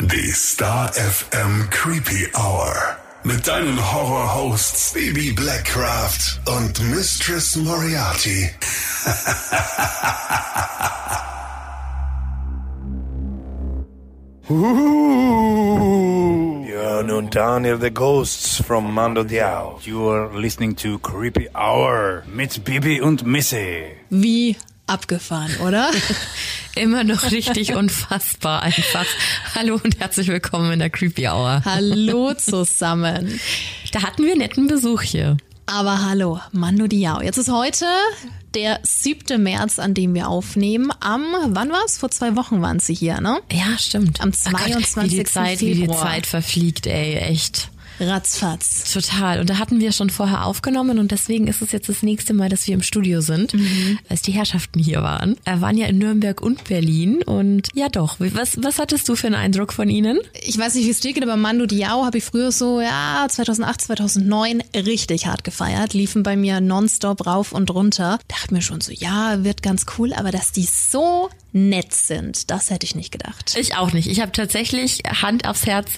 Die Star FM Creepy Hour. Mit deinen Horror-Hosts Baby Blackcraft und Mistress Moriarty. Björn und Daniel the Ghosts from Mando Diao. You are listening to Creepy Hour mit Bibi und Missy. Wie abgefahren, oder? Immer noch richtig unfassbar einfach. Hallo und herzlich willkommen in der Creepy Hour. Hallo zusammen. Da hatten wir netten Besuch hier. Aber hallo, Mando Diao. Jetzt ist heute der 7. März, an dem wir aufnehmen. Am, wann war's? Vor zwei Wochen waren sie hier, ne? Ja, stimmt. Am Ach Gott, 22. wie die Zeit, wie die Februar. Zeit verfliegt, ey, echt. Ratzfatz. Total. Und da hatten wir schon vorher aufgenommen und deswegen ist es jetzt das nächste Mal, dass wir im Studio sind, als die Herrschaften hier waren. Er waren ja in Nürnberg und Berlin und ja doch. Was, was hattest du für einen Eindruck von ihnen? Ich weiß nicht, wie es dir geht, aber Mando Diao habe ich früher so, ja, 2008, 2009 richtig hart gefeiert. Liefen bei mir nonstop rauf und runter. Dachte mir schon so, ja, wird ganz cool, aber dass die so nett sind, das hätte ich nicht gedacht. Ich auch nicht. Ich habe tatsächlich Hand aufs Herz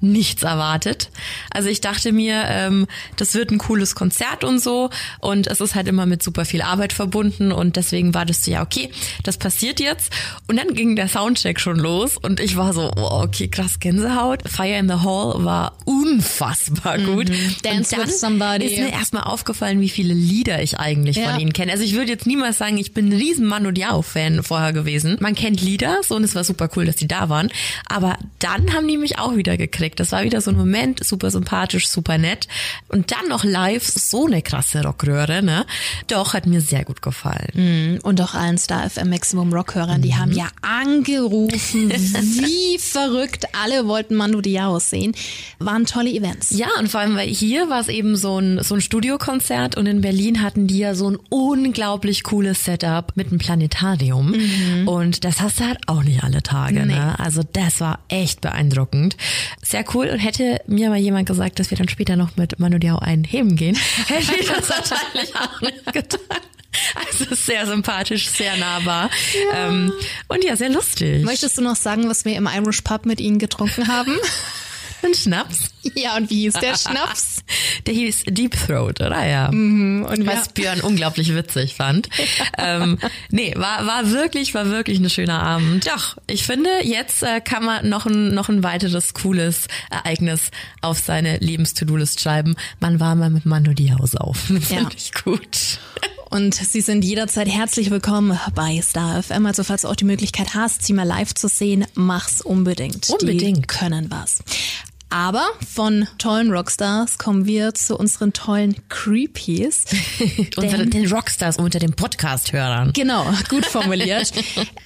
nichts erwartet. Also ich dachte mir, ähm, das wird ein cooles Konzert und so und es ist halt immer mit super viel Arbeit verbunden und deswegen war das so, ja okay, das passiert jetzt und dann ging der Soundcheck schon los und ich war so, oh, okay, krass Gänsehaut. Fire in the Hall war unfassbar gut. Dance und dann with somebody. ist mir erstmal aufgefallen, wie viele Lieder ich eigentlich Ja. von ihnen kenne. Also ich würde jetzt niemals sagen, ich bin ein riesen Mando Diao-Fan vorher gewesen. Man kennt Lieder, so und es war super cool, dass die da waren. Aber dann haben die mich auch wieder gekriegt. Das war wieder so ein Moment, super sympathisch, super nett. Und dann noch live so eine krasse Rockröhre, ne? Doch, hat mir sehr gut gefallen. Und auch allen Star FM Maximum Rock-Hörern, die haben ja angerufen, wie verrückt. Alle wollten Mando Diao sehen. Waren tolle Events. Ja, und vor allem, weil hier war es eben so ein, so ein Studiokonzert und in Berlin hatten die ja so ein unglaublich cooles Setup mit einem Planetarium. Und das hast du halt auch nicht alle Tage. Nee. Ne? Also das war echt beeindruckend. Sehr cool. Und hätte mir mal jemand gesagt, dass wir dann später noch mit Manu Diao einen heben gehen, hätte ich das wahrscheinlich auch nicht getan. Also sehr sympathisch, sehr nahbar. Ähm, und ja, sehr lustig. Möchtest du noch sagen, was wir im Irish Pub mit ihnen getrunken haben? Ein Schnaps. ja, und wie hieß der Schnaps? Der hieß Deep Throat, oder? Ja. Und wir, was Björn unglaublich witzig fand. ähm, nee, war, war wirklich, war wirklich ein schöner Abend. Doch, ich finde, jetzt äh, kann man noch ein, noch ein weiteres cooles Ereignis auf seine Lebens-To-Do-List schreiben. Man war mal mit Mando Diao saufen. Finde Ja. ich gut. Und sie sind jederzeit herzlich willkommen bei Star FM. Also falls du auch die Möglichkeit hast, sie mal live zu sehen, mach's unbedingt. Die Unbedingt. können was. Aber von tollen Rockstars kommen wir zu unseren tollen Creepies. Unter den Rockstars unter den Podcast-Hörern. Genau, gut formuliert.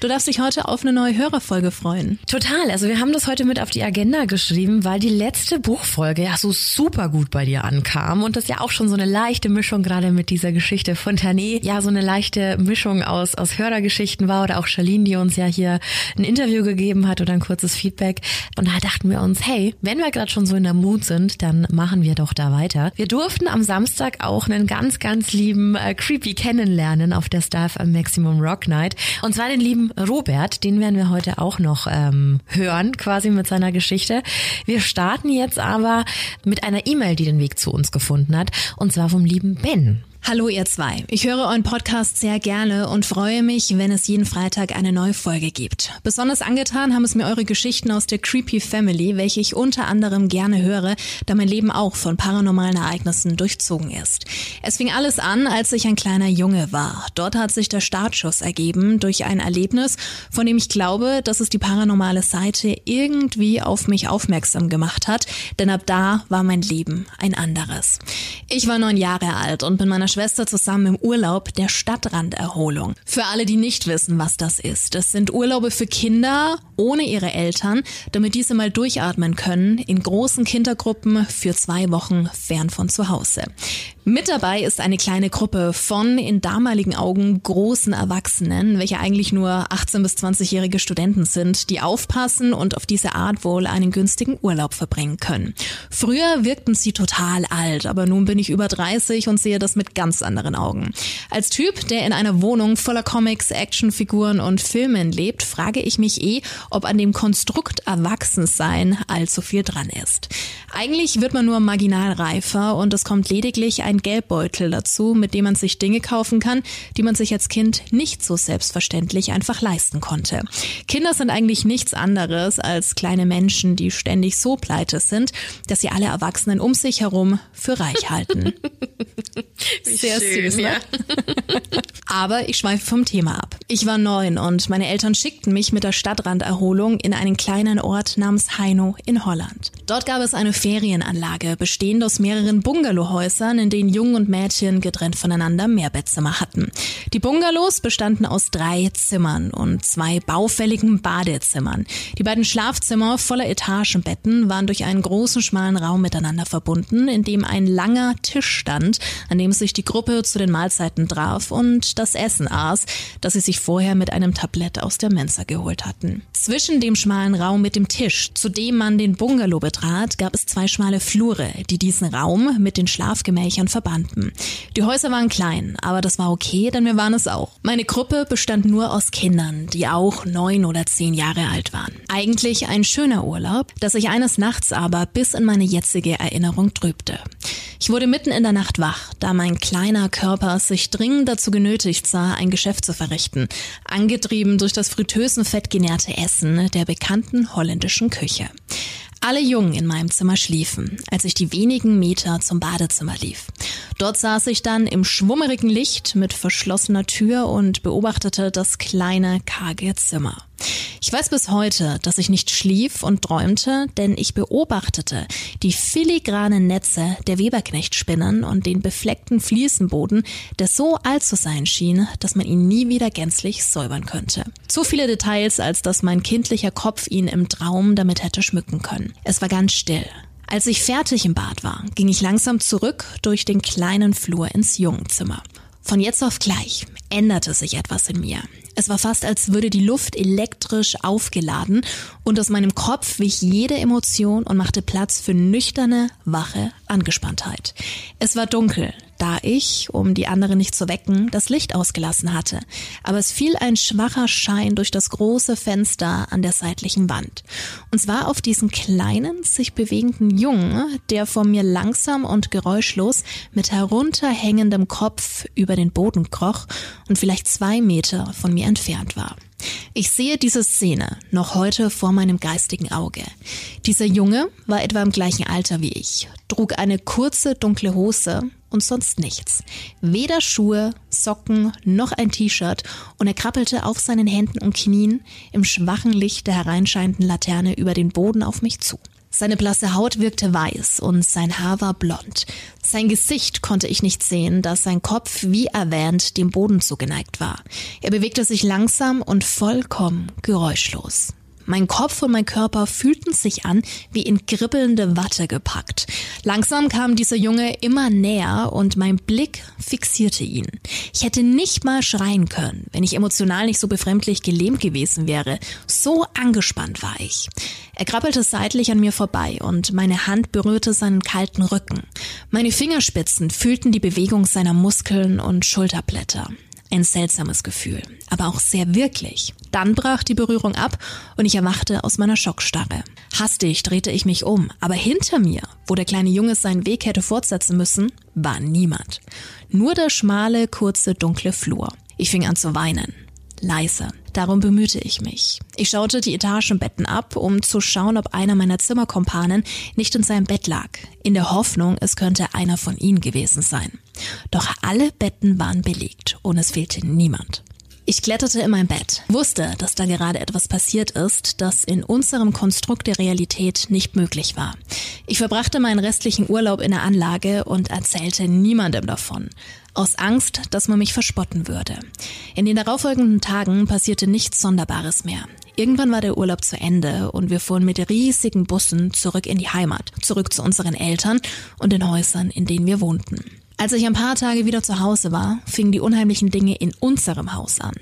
Du darfst dich heute auf eine neue Hörerfolge freuen. Total. Also wir haben das heute mit auf die Agenda geschrieben, weil die letzte Buchfolge ja so super gut bei dir ankam und das ja auch schon so eine leichte Mischung gerade mit dieser Geschichte von Tané, ja so eine leichte Mischung aus, aus Hörergeschichten war oder auch Charlene, die uns ja hier ein Interview gegeben hat oder ein kurzes Feedback. Und da dachten wir uns, hey, wenn wir gerade schon so in der Mut sind, dann machen wir doch da weiter. Wir durften am Samstag auch einen ganz, ganz lieben äh, Creepy kennenlernen auf der Star FM Maximum Rock Night. Und zwar den lieben Robert, den werden wir heute auch noch ähm, hören, quasi mit seiner Geschichte. Wir starten jetzt aber mit einer E-Mail, die den Weg zu uns gefunden hat. Und zwar vom lieben Ben. Hallo ihr zwei. Ich höre euren Podcast sehr gerne und freue mich, wenn es jeden Freitag eine neue Folge gibt. Besonders angetan haben es mir eure Geschichten aus der Creepy Family, welche ich unter anderem gerne höre, da mein Leben auch von paranormalen Ereignissen durchzogen ist. Es fing alles an, als ich ein kleiner Junge war. Dort hat sich der Startschuss ergeben durch ein Erlebnis, von dem ich glaube, dass es die paranormale Seite irgendwie auf mich aufmerksam gemacht hat, denn ab da war mein Leben ein anderes. Ich war neun Jahre alt und mit meiner Schwester zusammen im Urlaub der Stadtranderholung. Für alle, die nicht wissen, was das ist. Es sind Urlaube für Kinder ohne ihre Eltern, damit diese mal durchatmen können, in großen Kindergruppen für zwei Wochen fern von zu Hause. Mit dabei ist eine kleine Gruppe von in damaligen Augen großen Erwachsenen, welche eigentlich nur 18 bis 20-jährige Studenten sind, die aufpassen und auf diese Art wohl einen günstigen Urlaub verbringen können. Früher wirkten sie total alt, aber nun bin ich über 30 und sehe das mit ganz anderen Augen. Als Typ, der in einer Wohnung voller Comics, Actionfiguren und Filmen lebt, frage ich mich eh, ob an dem Konstrukt Erwachsensein allzu viel dran ist. Eigentlich wird man nur marginal reifer und es kommt lediglich ein Geldbeutel dazu, mit dem man sich Dinge kaufen kann, die man sich als Kind nicht so selbstverständlich einfach leisten konnte. Kinder sind eigentlich nichts anderes als kleine Menschen, die ständig so pleite sind, dass sie alle Erwachsenen um sich herum für reich halten. Sehr schön, süß, ne? Ja. Aber ich schweife vom Thema ab. Ich war neun und meine Eltern schickten mich mit der Stadtranderholung in einen kleinen Ort namens Heino in Holland. Dort gab es eine Ferienanlage, bestehend aus mehreren Bungalowhäusern, in denen Jungen und Mädchen getrennt voneinander Mehrbettzimmer hatten. Die Bungalows bestanden aus drei Zimmern und zwei baufälligen Badezimmern. Die beiden Schlafzimmer voller Etagenbetten waren durch einen großen schmalen Raum miteinander verbunden, in dem ein langer Tisch stand, an dem sich die Gruppe zu den Mahlzeiten traf und das Essen aß, das sie sich vorher mit einem Tablett aus der Mensa geholt hatten. Zwischen dem schmalen Raum mit dem Tisch, zu dem man den Bungalow betrat, gab es zwei schmale Flure, die diesen Raum mit den Schlafgemächern verbanden. Die Häuser waren klein, aber das war okay, denn wir waren es auch. Meine Gruppe bestand nur aus Kindern, die auch neun oder zehn Jahre alt waren. Eigentlich ein schöner Urlaub, das sich eines Nachts aber bis in meine jetzige Erinnerung trübte. Ich wurde mitten in der Nacht wach, da mein kleiner Körper sich dringend dazu genötigt sah, ein Geschäft zu verrichten, angetrieben durch das fritösen Fett genährte Essen der bekannten holländischen Küche. Alle Jungen in meinem Zimmer schliefen, als ich die wenigen Meter zum Badezimmer lief. Dort saß ich dann im schwummerigen Licht mit verschlossener Tür und beobachtete das kleine, karge Zimmer. Ich weiß bis heute, dass ich nicht schlief und träumte, denn ich beobachtete die filigranen Netze der Weberknechtspinnen und den befleckten Fliesenboden, der so alt zu sein schien, dass man ihn nie wieder gänzlich säubern könnte. Zu viele Details, als dass mein kindlicher Kopf ihn im Traum damit hätte schmücken können. Es war ganz still. Als ich fertig im Bad war, ging ich langsam zurück durch den kleinen Flur ins Jungenzimmer. Von jetzt auf gleich änderte sich etwas in mir. Es war fast, als würde die Luft elektrisch aufgeladen und aus meinem Kopf wich jede Emotion und machte Platz für nüchterne, wache Angespanntheit. Es war dunkel, da ich, um die anderen nicht zu wecken, das Licht ausgelassen hatte. Aber es fiel ein schwacher Schein durch das große Fenster an der seitlichen Wand. Und zwar auf diesen kleinen, sich bewegenden Jungen, der vor mir langsam und geräuschlos mit herunterhängendem Kopf über den Boden kroch und vielleicht zwei Meter von mir entfernt war. Ich sehe diese Szene noch heute vor meinem geistigen Auge. Dieser Junge war etwa im gleichen Alter wie ich, trug eine kurze dunkle Hose und sonst nichts. Weder Schuhe, Socken noch ein T-Shirt und er krabbelte auf seinen Händen und Knien im schwachen Licht der hereinscheinenden Laterne über den Boden auf mich zu. Seine blasse Haut wirkte weiß und sein Haar war blond. Sein Gesicht konnte ich nicht sehen, da sein Kopf, wie erwähnt, dem Boden zugeneigt war. Er bewegte sich langsam und vollkommen geräuschlos. Mein Kopf und mein Körper fühlten sich an wie in kribbelnde Watte gepackt. Langsam kam dieser Junge immer näher und mein Blick fixierte ihn. Ich hätte nicht mal schreien können, wenn ich emotional nicht so befremdlich gelähmt gewesen wäre. So angespannt war ich. Er krabbelte seitlich an mir vorbei und meine Hand berührte seinen kalten Rücken. Meine Fingerspitzen fühlten die Bewegung seiner Muskeln und Schulterblätter. Ein seltsames Gefühl, aber auch sehr wirklich. Dann brach die Berührung ab und ich erwachte aus meiner Schockstarre. Hastig drehte ich mich um, aber hinter mir, wo der kleine Junge seinen Weg hätte fortsetzen müssen, war niemand. Nur der schmale, kurze, dunkle Flur. Ich fing an zu weinen. Leise. Darum bemühte ich mich. Ich schaute die Etagenbetten ab, um zu schauen, ob einer meiner Zimmerkompanen nicht in seinem Bett lag, in der Hoffnung, es könnte einer von ihnen gewesen sein. Doch alle Betten waren belegt und es fehlte niemand. Ich kletterte in mein Bett, wusste, dass da gerade etwas passiert ist, das in unserem Konstrukt der Realität nicht möglich war. Ich verbrachte meinen restlichen Urlaub in der Anlage und erzählte niemandem davon. Aus Angst, dass man mich verspotten würde. In den darauffolgenden Tagen passierte nichts Sonderbares mehr. Irgendwann war der Urlaub zu Ende und wir fuhren mit riesigen Bussen zurück in die Heimat, zurück zu unseren Eltern und den Häusern, in denen wir wohnten. Als ich ein paar Tage wieder zu Hause war, fingen die unheimlichen Dinge in unserem Haus an.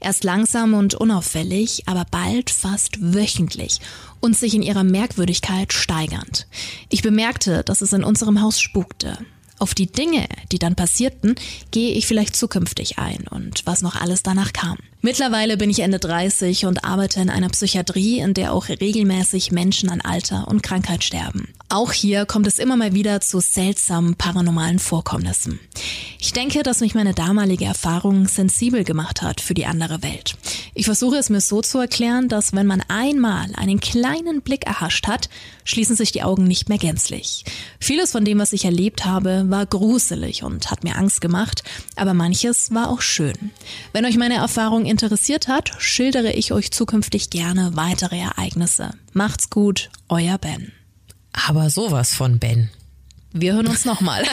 Erst langsam und unauffällig, aber bald fast wöchentlich und sich in ihrer Merkwürdigkeit steigernd. Ich bemerkte, dass es in unserem Haus spukte. Auf die Dinge, die dann passierten, gehe ich vielleicht zukünftig ein und was noch alles danach kam. Mittlerweile bin ich Ende 30 und arbeite in einer Psychiatrie, in der auch regelmäßig Menschen an Alter und Krankheit sterben. Auch hier kommt es immer mal wieder zu seltsamen paranormalen Vorkommnissen. Ich denke, dass mich meine damalige Erfahrung sensibel gemacht hat für die andere Welt. Ich versuche es mir so zu erklären, dass wenn man einmal einen kleinen Blick erhascht hat, schließen sich die Augen nicht mehr gänzlich. Vieles von dem, was ich erlebt habe, war gruselig und hat mir Angst gemacht, aber manches war auch schön. Wenn euch meine Erfahrung interessiert hat, schildere ich euch zukünftig gerne weitere Ereignisse. Macht's gut, euer Ben. Aber sowas von Ben. Wir hören uns nochmal.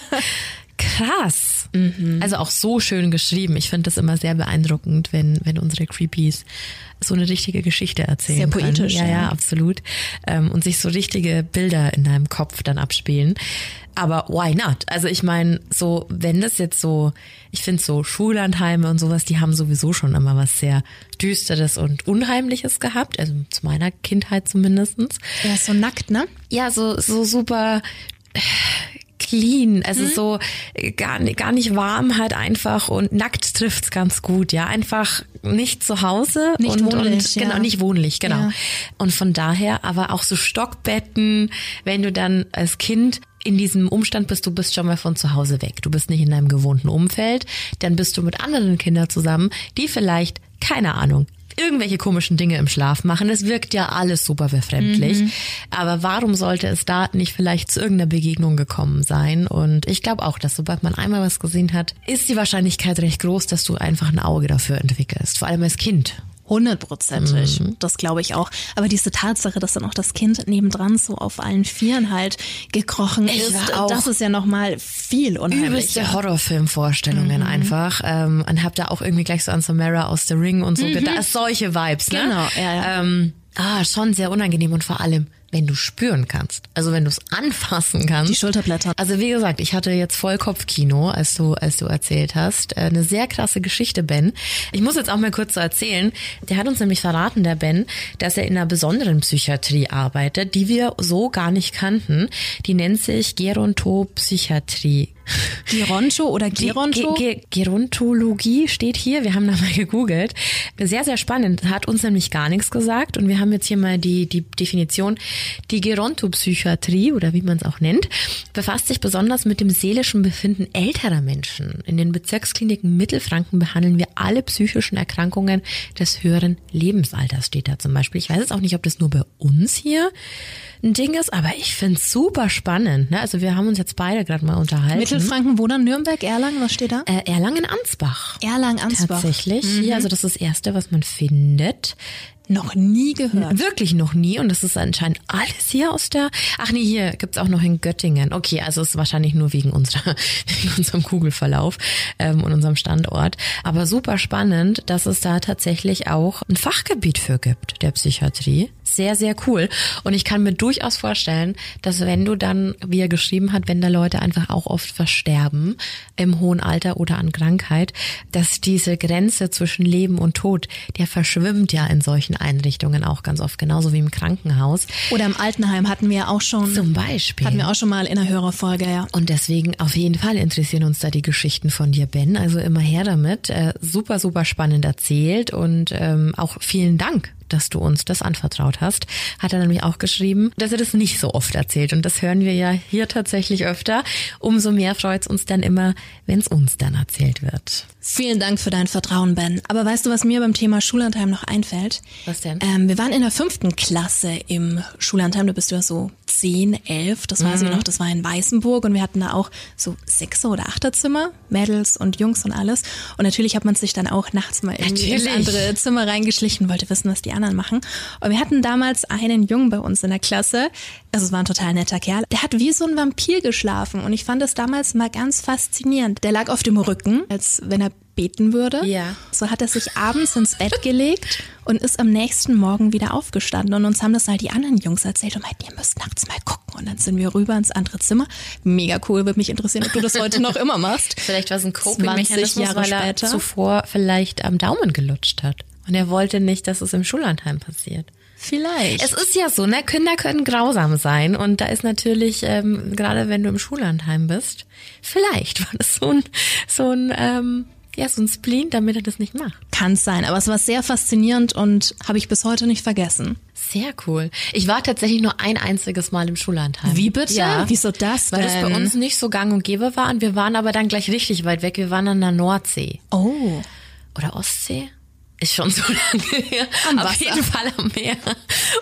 Krass. Mhm. Also auch so schön geschrieben. Ich finde das immer sehr beeindruckend, wenn, wenn unsere Creepies so eine richtige Geschichte erzählen. Sehr poetisch. Können. Ja, ja, absolut. Ähm, und sich so richtige Bilder in deinem Kopf dann abspielen. Aber why not? Also ich meine, so, wenn das jetzt so, ich finde so Schullandheime und sowas, die haben sowieso schon immer was sehr Düsteres und Unheimliches gehabt, also zu meiner Kindheit zumindestens. Ja, so nackt, ne? Ja, so, so super clean, also mhm. so gar, gar nicht warm halt einfach und nackt trifft's ganz gut, ja, einfach nicht zu Hause nicht und, wohnlich, und genau ja. nicht wohnlich, genau. Ja. Und von daher aber auch so Stockbetten, wenn du dann als Kind in diesem Umstand bist, du bist schon mal von zu Hause weg. Du bist nicht in deinem gewohnten Umfeld. Dann bist du mit anderen Kindern zusammen, die vielleicht, keine Ahnung, irgendwelche komischen Dinge im Schlaf machen. Es wirkt ja alles super befremdlich. Mhm. Aber warum sollte es da nicht vielleicht zu irgendeiner Begegnung gekommen sein? Und ich glaube auch, dass sobald man einmal was gesehen hat, ist die Wahrscheinlichkeit recht groß, dass du einfach ein Auge dafür entwickelst. Vor allem als Kind. Hundertprozentig, Mhm. das glaube ich auch. Aber diese Tatsache, dass dann auch das Kind nebendran so auf allen Vieren halt gekrochen Ich ist, das ist ja nochmal viel unheimlicher. Übelste Horrorfilmvorstellungen Mhm. einfach. Ähm, und hab da auch irgendwie gleich so an Samara aus The Ring und so gedacht. Solche Vibes, ne? Mhm. Genau, ja, ja. Ähm, ah, schon sehr unangenehm und vor allem, wenn du spüren kannst. Also wenn du es anfassen kannst. Die Schulterblätter. Also wie gesagt, ich hatte jetzt Vollkopfkino, als du, als du erzählt hast. Äh, Eine sehr krasse Geschichte, Ben. Ich muss jetzt auch mal kurz so erzählen. Der hat uns nämlich verraten, der Ben, dass er in einer besonderen Psychiatrie arbeitet, die wir so gar nicht kannten. Die nennt sich Gerontopsychiatrie. Geronto oder Ge- Geronto? Ge Ge Gerontologie steht hier. Wir haben da mal gegoogelt. Sehr, sehr spannend. Hat uns nämlich gar nichts gesagt. Und wir haben jetzt hier mal die, die Definition. Die Gerontopsychiatrie oder wie man es auch nennt, befasst sich besonders mit dem seelischen Befinden älterer Menschen. In den Bezirkskliniken Mittelfranken behandeln wir alle psychischen Erkrankungen des höheren Lebensalters, steht da zum Beispiel. Ich weiß jetzt auch nicht, ob das nur bei uns hier ein Ding ist, aber ich finde es super spannend. Ne? Also wir haben uns jetzt beide gerade mal unterhalten. Mittelfranken, wo dann? Nürnberg, Erlangen, was steht da? Äh, Erlangen-Ansbach. Erlangen-Ansbach. Tatsächlich. Ja, also das ist das Erste, was man findet. Noch nie gehört. Wirklich noch nie. Und das ist anscheinend alles hier aus der. Ach nee, hier gibt's auch noch in Göttingen. Okay, also es ist wahrscheinlich nur wegen unserer, wegen unserem Kugelverlauf ähm, und unserem Standort. Aber super spannend, dass es da tatsächlich auch ein Fachgebiet für gibt, der Psychiatrie. Sehr, sehr cool. Und ich kann mir durchaus vorstellen, dass wenn du dann, wie er geschrieben hat, wenn da Leute einfach auch oft versterben im hohen Alter oder an Krankheit, dass diese Grenze zwischen Leben und Tod, der verschwimmt ja in solchen Einrichtungen auch ganz oft, genauso wie im Krankenhaus. Oder im Altenheim hatten wir auch schon. Zum Beispiel. Hatten wir auch schon mal in der Hörerfolge, ja. Und deswegen auf jeden Fall interessieren uns da die Geschichten von dir, Ben. Also immer her damit. Äh, super, super spannend erzählt und ähm, auch vielen Dank dass du uns das anvertraut hast, hat er nämlich auch geschrieben, dass er das nicht so oft erzählt. Und das hören wir ja hier tatsächlich öfter. Umso mehr freut es uns dann immer, wenn es uns dann erzählt wird. Vielen Dank für dein Vertrauen, Ben. Aber weißt du, was mir beim Thema Schullandheim noch einfällt? Was denn? Ähm, wir waren in der fünften Klasse im Schullandheim. Da bist du ja so zehn, elf. Das weiß ich noch. Das war in Weißenburg und wir hatten da auch so Sechser- oder Achterzimmer, Mädels und Jungs und alles. Und natürlich hat man sich dann auch nachts mal irgendwie ins Natürlich. andere Zimmer reingeschlichen, wollte wissen, was die anderen machen. Und wir hatten damals einen Jungen bei uns in der Klasse. Also es war ein total netter Kerl. Der hat wie so ein Vampir geschlafen und ich fand das damals mal ganz faszinierend. Der lag auf dem Rücken, als wenn er beten würde. Ja. So hat er sich abends ins Bett gelegt und ist am nächsten Morgen wieder aufgestanden. Und uns haben das halt die anderen Jungs erzählt und meinten, ihr müsst nachts mal gucken Und dann sind wir rüber ins andere Zimmer. Mega cool, würde mich interessieren, ob du das heute noch immer machst. Vielleicht war es ein 20 Coping-Mechanismus, Jahre weil er später. zuvor vielleicht am Daumen gelutscht hat. Und er wollte nicht, dass es im Schullandheim passiert. Vielleicht. Es ist ja so, ne? Kinder können grausam sein und da ist natürlich, ähm, gerade wenn du im Schullandheim bist, vielleicht war das so ein, so ein, ähm, ja, so ein Spleen, damit er das nicht macht. Kann sein, aber es war sehr faszinierend und habe ich bis heute nicht vergessen. Sehr cool. Ich war tatsächlich nur ein einziges Mal im Schullandheim. Wie bitte? Ja. Wieso das Weil das bei denn? uns nicht so gang und gäbe war und wir waren aber dann gleich richtig weit weg. Wir waren an der Nordsee. Oh. oder Ostsee. Ist schon so lange her. Am Auf Wasser. jeden Fall am Meer.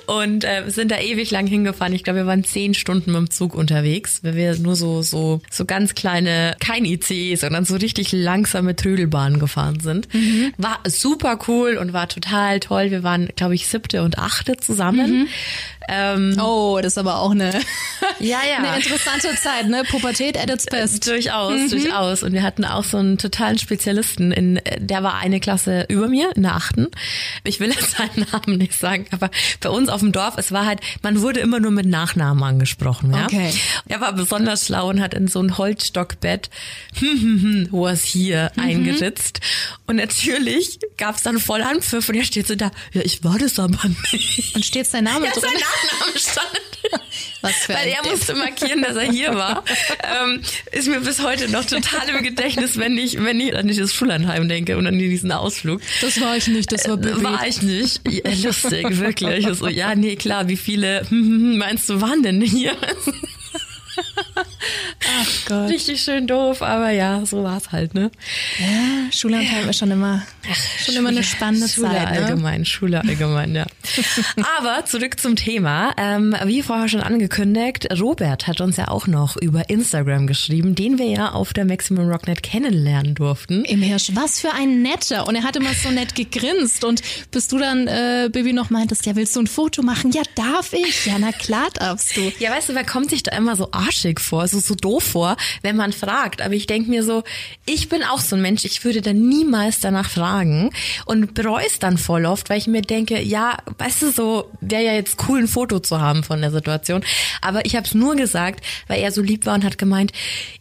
Und äh, sind da ewig lang hingefahren. Ich glaube, wir waren zehn Stunden mit dem Zug unterwegs, weil wir nur so so so ganz kleine, kein ICE, sondern so richtig langsame Trödelbahnen gefahren sind. War super cool und war total toll. Wir waren, glaube ich, siebte und achte zusammen. Ähm, Oh, das ist aber auch eine, ja, ja. eine interessante Zeit, ne? Pubertät at its best. Durchaus, durchaus. Und wir hatten auch so einen totalen Spezialisten, in, der war eine Klasse über mir, in der achten. Ich will jetzt seinen Namen nicht sagen, aber bei uns auf dem Dorf, es war halt, man wurde immer nur mit Nachnamen angesprochen. Ja? Okay. Er war besonders schlau und hat in so ein Holzstockbett was hier eingeritzt. Und natürlich gab es dann voll Anpfiff und er steht so da, ja, ich war das aber nicht. Und steht sein Name Ja, drin? sein Nachname stand. Weil er musste markieren, dass er hier war. ähm, ist mir bis heute noch total im Gedächtnis, wenn ich, wenn ich an dieses Schullandheim denke und an diesen Ausflug. Das war ich nicht, das war Bibi. War ich nicht. Ja, lustig, wirklich. So, ja, nee, klar, wie viele meinst du waren denn hier? Ach Gott. Richtig schön doof, aber ja, so war's halt, ne? Ja, Schullandheim ist schon immer, schon immer eine spannende Schule Zeit. Ne? allgemein, Schule allgemein, ja. Aber zurück zum Thema. Ähm, wie vorher schon angekündigt, Robert hat uns ja auch noch über Instagram geschrieben, den wir ja auf der Maximum Rocknet kennenlernen durften. Im Hirsch, was für ein netter. Und er hat immer so nett gegrinst. Und bis du dann, äh, Bibi, noch meintest, ja, willst du ein Foto machen? Ja, darf ich. Ja, na klar darfst du. Ja, weißt du, wer kommt sich da immer so arschig vor, so, so doof vor, wenn man fragt. Aber ich denk mir so, ich bin auch so ein Mensch, ich würde da niemals danach fragen und bereue es dann voll oft, weil ich mir denke, ja, weißt du, so wäre ja jetzt cool, ein Foto zu haben von der Situation. Aber ich habe es nur gesagt, weil er so lieb war und hat gemeint,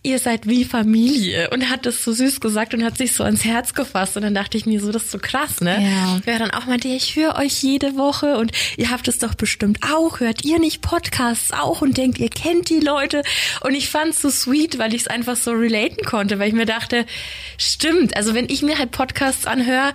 ihr seid wie Familie und hat das so süß gesagt und hat sich so ans Herz gefasst. Und dann dachte ich mir so, das ist so krass, ne? Ja. Wer dann auch meinte, ich höre euch jede Woche und ihr habt es doch bestimmt auch. Hört ihr nicht Podcasts auch und denkt, ihr kennt die Leute? Und ich fand's so sweet, weil ich es einfach so relaten konnte, weil ich mir dachte, stimmt, also wenn ich mir halt Podcasts anhöre,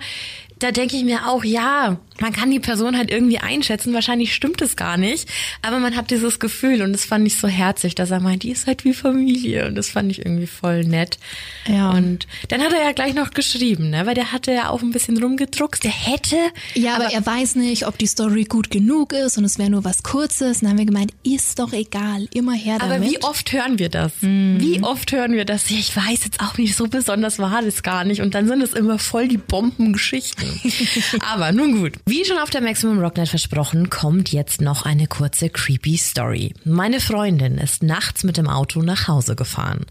da denke ich mir auch, ja, man kann die Person halt irgendwie einschätzen. Wahrscheinlich stimmt es gar nicht, aber man hat dieses Gefühl und das fand ich so herzig, dass er meint, die ist halt wie Familie und das fand ich irgendwie voll nett. Ja. Und dann hat er ja gleich noch geschrieben, ne, weil der hatte ja auch ein bisschen rumgedruckst. Der hätte, Ja, aber, er weiß nicht, ob die Story gut genug ist und es wäre nur was Kurzes. Und dann haben wir gemeint, ist doch egal, immer her damit. aber wie oft hören wir das? Wie oft hören wir das? Ja, ich weiß jetzt auch nicht, so besonders war das gar nicht. Und dann sind es immer voll die Bombengeschichten. aber nun gut. Wie schon auf der Maximum Rocknet versprochen, kommt jetzt noch eine kurze creepy Story. Meine Freundin ist nachts mit dem Auto nach Hause gefahren.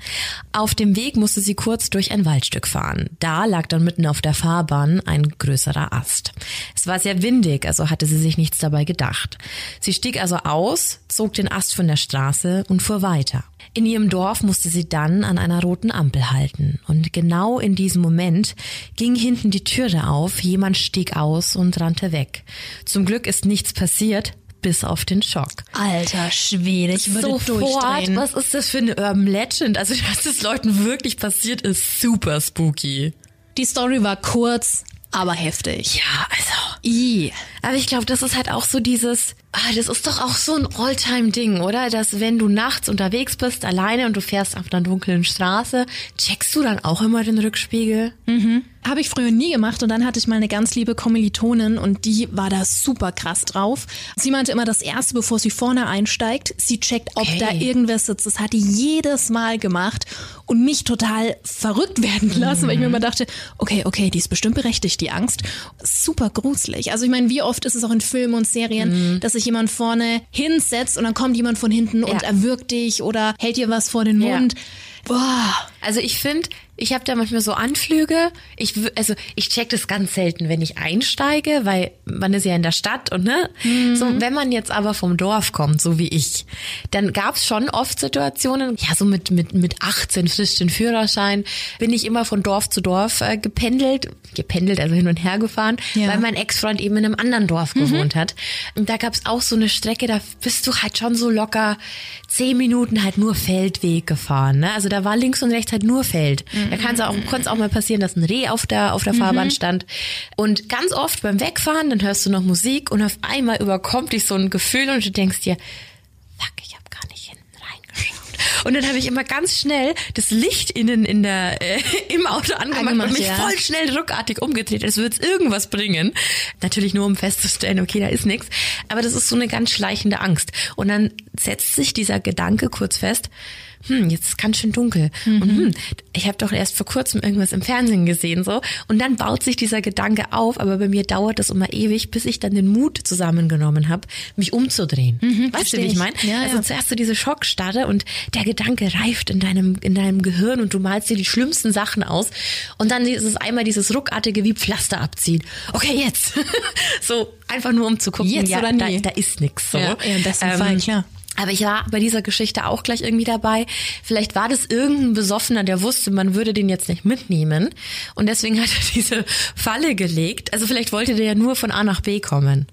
Auf dem Weg musste sie kurz durch ein Waldstück fahren. Da lag dann mitten auf der Fahrbahn ein größerer Ast. Es war sehr windig, also hatte sie sich nichts dabei gedacht. Sie stieg also aus, zog den Ast von der Straße und fuhr weiter. In ihrem Dorf musste sie dann an einer roten Ampel halten. Und genau in diesem Moment ging hinten die Türe auf, jemand stieg aus und rannte weg. Zum Glück ist nichts passiert, bis auf den Schock. Alter Schwede, ich würde Sofort, durchdrehen. was ist das für eine Urban Legend? Also, dass das Leuten wirklich passiert, ist super spooky. Die Story war kurz, aber heftig. Ja, also. I. Aber ich glaube, das ist halt auch so dieses, ah, das ist doch auch so ein Alltime-Ding, oder? Dass wenn du nachts unterwegs bist, alleine und du fährst auf einer dunklen Straße, checkst du dann auch immer den Rückspiegel? Habe ich früher nie gemacht und dann hatte ich mal eine ganz liebe Kommilitonin und die war da super krass drauf. Sie meinte immer das erste, bevor sie vorne einsteigt, sie checkt, ob Okay. da irgendwer sitzt. Das hat die jedes Mal gemacht und mich total verrückt werden lassen, weil ich mir immer dachte, okay, okay, die ist bestimmt berechtigt, die Angst. Super gruselig. Also ich meine, wie oft ist es auch in Filmen und Serien, dass sich jemand vorne hinsetzt und dann kommt jemand von hinten und Ja. erwürgt dich oder hält dir was vor den Ja. Mund. Boah. Also ich finde, Ich habe da manchmal so Anflüge. Ich, also ich check das ganz selten, wenn ich einsteige, weil man ist ja in der Stadt und ne. So, wenn man jetzt aber vom Dorf kommt, so wie ich, dann gab's schon oft Situationen, ja, so mit, mit, mit 18 frisch den Führerschein, bin ich immer von Dorf zu Dorf äh, gependelt, gependelt, also hin und her gefahren, Ja. weil mein Ex-Freund eben in einem anderen Dorf gewohnt hat. Und da gab's auch so eine Strecke, da bist du halt schon so locker zehn Minuten halt nur Feldweg gefahren. Ne? Also da war links und rechts halt nur Feld. Da kann es auch, konnte auch mal passieren, dass ein Reh auf der, auf der Fahrbahn stand. Und ganz oft beim Wegfahren, dann hörst du noch Musik und auf einmal überkommt dich so ein Gefühl und du denkst dir, fuck, ich habe gar nicht hinten reingeschaut. Und dann habe ich immer ganz schnell das Licht innen in der äh, im Auto angemacht Angemacht, und mich ja. voll schnell ruckartig umgedreht, es irgendwas bringen. Natürlich nur, um festzustellen, okay, da ist nichts. Aber das ist so eine ganz schleichende Angst. Und dann setzt sich dieser Gedanke kurz fest, hm, jetzt ist ganz schön dunkel. Und hm, ich habe doch erst vor kurzem irgendwas im Fernsehen gesehen so. Und dann baut sich dieser Gedanke auf, aber bei mir dauert das immer ewig, bis ich dann den Mut zusammengenommen habe, mich umzudrehen. weißt du, wie ich meine? Ja, also ja. zuerst so diese Schockstarre und der Gedanke reift in deinem, in deinem Gehirn und du malst dir die schlimmsten Sachen aus. Und dann ist es einmal dieses ruckartige wie Pflaster abziehen. Okay, jetzt. so einfach nur um zu gucken, Jetzt ja, oder da, nie. da ist nix so. Ja, im besten Fall, klar. Aber ich war bei dieser Geschichte auch gleich irgendwie dabei. Vielleicht war das irgendein Besoffener, der wusste, man würde den jetzt nicht mitnehmen. Und deswegen hat er diese Falle gelegt. Also vielleicht wollte der ja nur von A nach B kommen.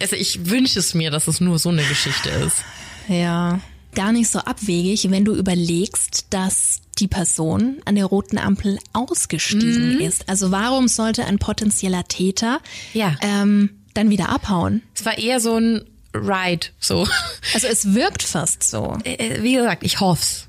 Also ich wünsche es mir, dass es nur so eine Geschichte ist. Ja, gar nicht so abwegig, wenn du überlegst, dass die Person an der roten Ampel ausgestiegen ist. Also warum sollte ein potenzieller Täter Ja. ähm, dann wieder abhauen? Es war eher so ein Ride, so. Also es wirkt fast so. Äh, Wie gesagt, ich hoff's.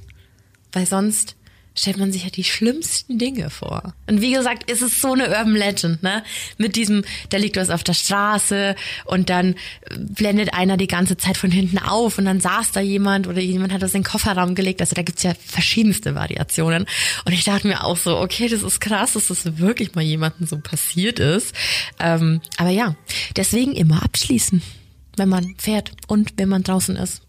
Weil sonst stellt man sich ja die schlimmsten Dinge vor. Und wie gesagt, es ist so eine Urban Legend, ne? Mit diesem, da liegt was auf der Straße und dann blendet einer die ganze Zeit von hinten auf und dann saß da jemand oder jemand hat das in den Kofferraum gelegt. Also da gibt's ja verschiedenste Variationen. Und ich dachte mir auch so, okay, das ist krass, dass das wirklich mal jemandem so passiert ist. Ähm, aber ja, deswegen immer abschließen, wenn man fährt und wenn man draußen ist.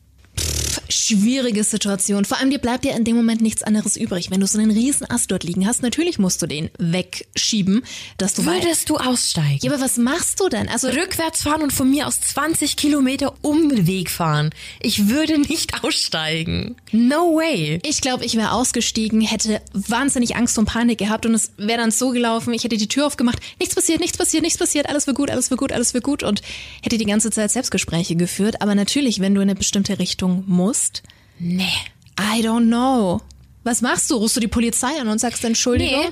Schwierige Situation. Vor allem dir bleibt ja in dem Moment nichts anderes übrig. Wenn du so einen riesen Ast dort liegen hast, natürlich musst du den wegschieben, dass du. Würdest du aussteigen? Ja, aber was machst du denn? Also rückwärts fahren und von mir aus 20 Kilometer Umweg fahren. Ich würde nicht aussteigen. No way. Ich glaube, ich wäre ausgestiegen, hätte wahnsinnig Angst und Panik gehabt und es wäre dann so gelaufen, ich hätte die Tür aufgemacht, nichts passiert, nichts passiert, nichts passiert, alles wird gut, alles wird gut, alles wird gut und hätte die ganze Zeit Selbstgespräche geführt. Aber natürlich, wenn du in eine bestimmte Richtung musst, Nee. I don't know. Was machst du? Rufst du die Polizei an und sagst Entschuldigung? Nee.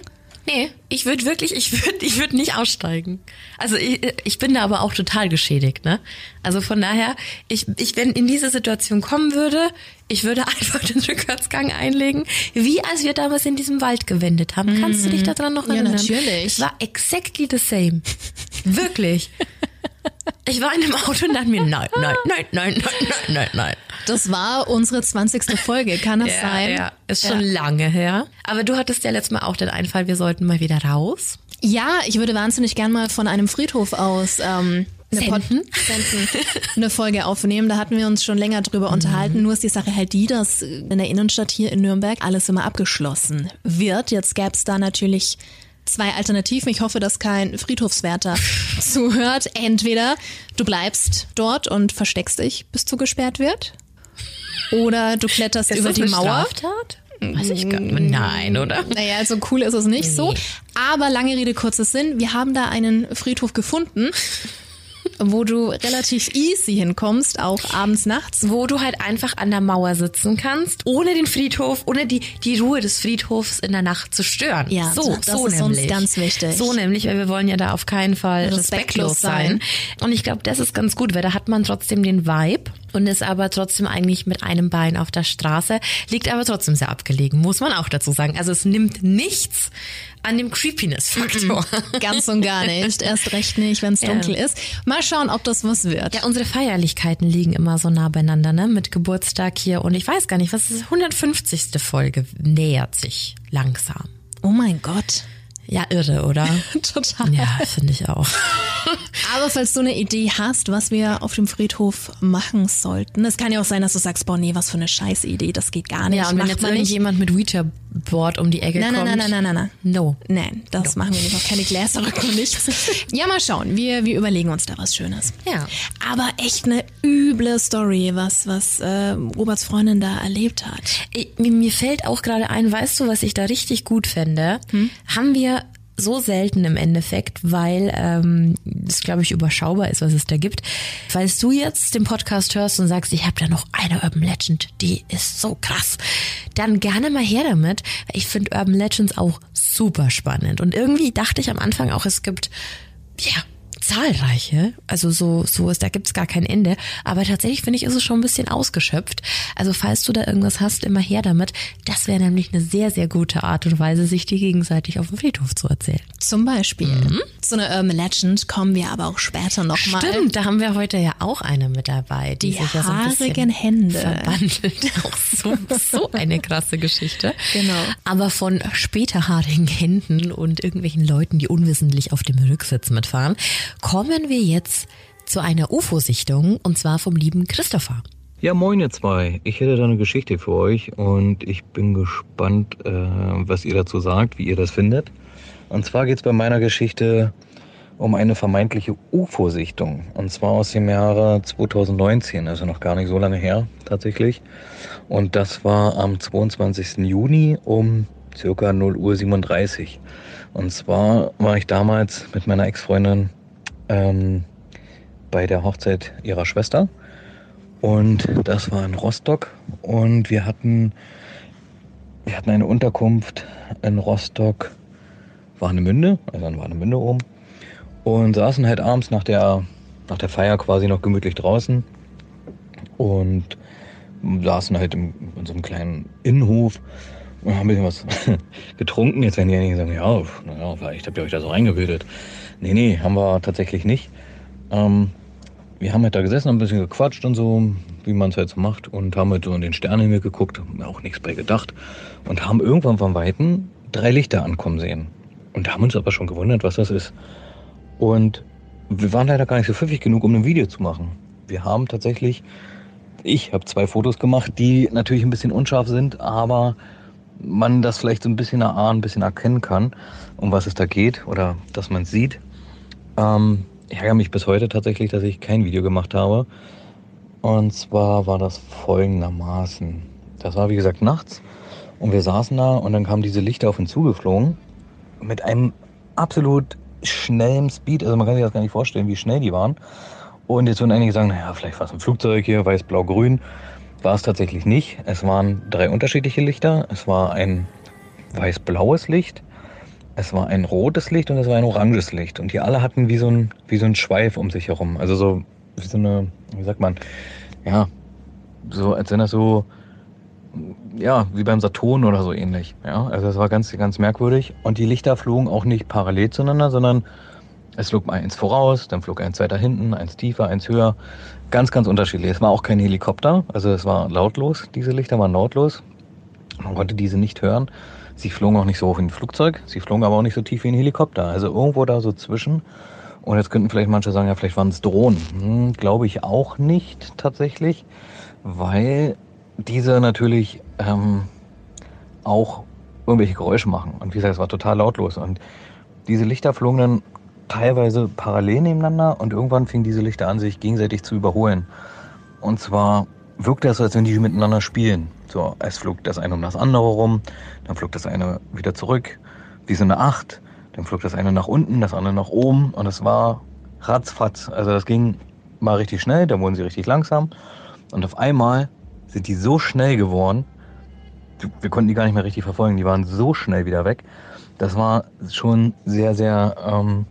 Nee, ich würde wirklich, ich würde ich würd nicht aussteigen. Also ich, ich bin da aber auch total geschädigt, ne? Also von daher, ich, ich, wenn in diese Situation kommen würde, ich würde einfach den Rückwärtsgang einlegen, wie als wir damals in diesem Wald gewendet haben. Kannst du dich daran noch Ja, erinnern? natürlich. Es war exactly the same. Wirklich. Ich war in dem Auto und dachte mir, nein, nein, nein, nein, nein, nein, nein, nein. Das war unsere 20. Folge, kann das sein? Ja, ist schon lange her. Aber du hattest ja letztes Mal auch den Einfall, wir sollten mal wieder raus. Ja, ich würde wahnsinnig gern mal von einem Friedhof aus ähm, eine, Senden? senden, eine Folge aufnehmen. Da hatten wir uns schon länger drüber unterhalten. Nur ist die Sache halt die, dass in der Innenstadt hier in Nürnberg alles immer abgeschlossen wird. Jetzt gäbe es da natürlich zwei Alternativen. Ich hoffe, dass kein Friedhofswärter zuhört. Entweder du bleibst dort und versteckst dich, bis zugesperrt wird. Oder du kletterst über die Mauer. Straftat? Weiß ich gar nicht. Nein, oder? Naja, so cool ist es nicht so. Aber lange Rede, kurzer Sinn. Wir haben da einen Friedhof gefunden, wo du relativ easy hinkommst, auch abends, nachts. Wo du halt einfach an der Mauer sitzen kannst, ohne den Friedhof, ohne die, die Ruhe des Friedhofs in der Nacht zu stören. Ja, so, das so ist uns nämlich. ganz wichtig. So nämlich, weil wir wollen ja da auf keinen Fall Respektlos respektlos sein. Und ich glaube, das ist ganz gut, weil da hat man trotzdem den Vibe und ist aber trotzdem eigentlich mit einem Bein auf der Straße, liegt aber trotzdem sehr abgelegen, muss man auch dazu sagen. Also es nimmt nichts an dem Creepiness-Faktor. Ganz und gar nicht. Erst recht nicht, wenn es Ja. dunkel ist. Mal schauen, ob das was wird. Ja, unsere Feierlichkeiten liegen immer so nah beieinander, ne? Mit Geburtstag hier und ich weiß gar nicht, was ist 150. Folge nähert sich langsam. Oh mein Gott. Ja, irre, oder? Total. ja, finde ich auch. Aber falls du eine Idee hast, was wir auf dem Friedhof machen sollten, es kann ja auch sein, dass du sagst, boah, nee, was für eine Scheißidee, das geht gar nicht. Ja, und wenn macht jetzt irgendjemand mit Wort um die Ecke Nein, kommt. nein, nein, nein, nein, nein. No. Nein, das machen wir nicht. Auch keine Gläser rücken und nichts. Ja, mal schauen. Wir, wir überlegen uns da was Schönes. Ja. Aber echt eine üble Story, was, was äh, Roberts Freundin da erlebt hat. Ich, mir, fällt auch gerade ein, weißt du, was ich da richtig gut fände? Haben wir so selten im Endeffekt, weil ähm, es, glaube ich, überschaubar ist, was es da gibt. Falls du jetzt den Podcast hörst und sagst, ich habe da noch eine Urban Legend, die ist so krass, dann gerne mal her damit. Ich finde Urban Legends auch super spannend. Und irgendwie dachte ich am Anfang auch, es gibt, ja, zahlreiche. Also so, so ist, da gibt's gar kein Ende. Aber tatsächlich finde ich, ist es schon ein bisschen ausgeschöpft. Also falls du da irgendwas hast, immer her damit. Das wäre nämlich eine sehr, sehr gute Art und Weise, sich die gegenseitig auf dem Friedhof zu erzählen. Zum Beispiel. Zu einer Urban Legend kommen wir aber auch später nochmal. Stimmt, da haben wir heute ja auch eine mit dabei, die, Die sich ja so ein bisschen haarigen Hände. verbandelt. Auch so, so eine krasse Geschichte. Genau. Aber von später haarigen Händen und irgendwelchen Leuten, die unwissentlich auf dem Rücksitz mitfahren, kommen wir jetzt zu einer UFO-Sichtung und zwar vom lieben Christopher. Ja, moin ihr zwei. Ich hätte da eine Geschichte für euch und ich bin gespannt, äh, was ihr dazu sagt, wie ihr das findet. Und zwar geht es bei meiner Geschichte um eine vermeintliche UFO-Sichtung. Und zwar aus dem Jahre 2019, also noch gar nicht so lange her tatsächlich. Und das war am 22. Juni um circa 0 Uhr 37. Und zwar war ich damals mit meiner Ex-Freundin ähm, bei der Hochzeit ihrer Schwester. Und das war in Rostock. Und wir hatten, wir hatten eine Unterkunft in Rostock, Warnemünde, also in Warnemünde oben. Und saßen halt abends nach der, nach der Feier quasi noch gemütlich draußen. Und saßen halt im, in so einem kleinen Innenhof und haben ein bisschen was getrunken. Jetzt werden die einige sagen, ja, naja, vielleicht habt ihr euch da so reingebildet. Nee, nee, haben wir tatsächlich nicht. Ähm, wir haben halt da gesessen, ein bisschen gequatscht und so, wie man es halt so macht. Und haben halt so in den Sternenhimmel geguckt, haben auch nichts bei gedacht. Und haben irgendwann von Weitem drei Lichter ankommen sehen. Und haben uns aber schon gewundert, was das ist. Und wir waren leider gar nicht so pfiffig genug, um ein Video zu machen. Wir haben tatsächlich, ich habe zwei Fotos gemacht, die natürlich ein bisschen unscharf sind, aber man das vielleicht so ein bisschen erahnen, ein bisschen erkennen kann, um was es da geht oder dass man es sieht. Ähm, ich ärgere mich bis heute tatsächlich, dass ich kein Video gemacht habe. Und zwar war das folgendermaßen. Das war wie gesagt nachts und wir saßen da und dann kamen diese Lichter auf uns zugeflogen mit einem absolut schnellen Speed. Also man kann sich das gar nicht vorstellen, wie schnell die waren. Und jetzt würden einige sagen, naja, vielleicht war es ein Flugzeug hier, weiß, blau, grün. War es tatsächlich nicht. Es waren drei unterschiedliche Lichter. Es war ein weiß-blaues Licht, es war ein rotes Licht und es war ein oranges Licht. Und die alle hatten wie so ein, wie so ein Schweif um sich herum. Also so, wie so eine, wie sagt man, ja, so als wenn das so, ja, wie beim Saturn oder so ähnlich. Ja, also das war ganz, ganz merkwürdig. Und die Lichter flogen auch nicht parallel zueinander, sondern es flog mal eins voraus, dann flog eins weiter hinten, eins tiefer, eins höher. Ganz, ganz unterschiedlich. Es war auch kein Helikopter, also es war lautlos. Diese Lichter waren lautlos. Man konnte diese nicht hören. Sie flogen auch nicht so hoch wie ein Flugzeug, sie flogen aber auch nicht so tief wie ein Helikopter. Also irgendwo da so zwischen. Und jetzt könnten vielleicht manche sagen, ja, vielleicht waren es Drohnen. Hm, Glaube ich auch nicht tatsächlich, weil diese natürlich ähm, auch irgendwelche Geräusche machen. Und wie gesagt, es war total lautlos. Und diese Lichter flogen dann teilweise parallel nebeneinander und irgendwann fingen diese Lichter an, sich gegenseitig zu überholen. Und zwar wirkte es als wenn die miteinander spielen. So, es flog das eine um das andere rum, dann flog das eine wieder zurück, wie so eine Acht, dann flog das eine nach unten, das andere nach oben und es war ratzfatz. Also das ging mal richtig schnell, dann wurden sie richtig langsam und auf einmal sind die so schnell geworden, wir konnten die gar nicht mehr richtig verfolgen, die waren so schnell wieder weg. Das war schon sehr, sehr, ähm,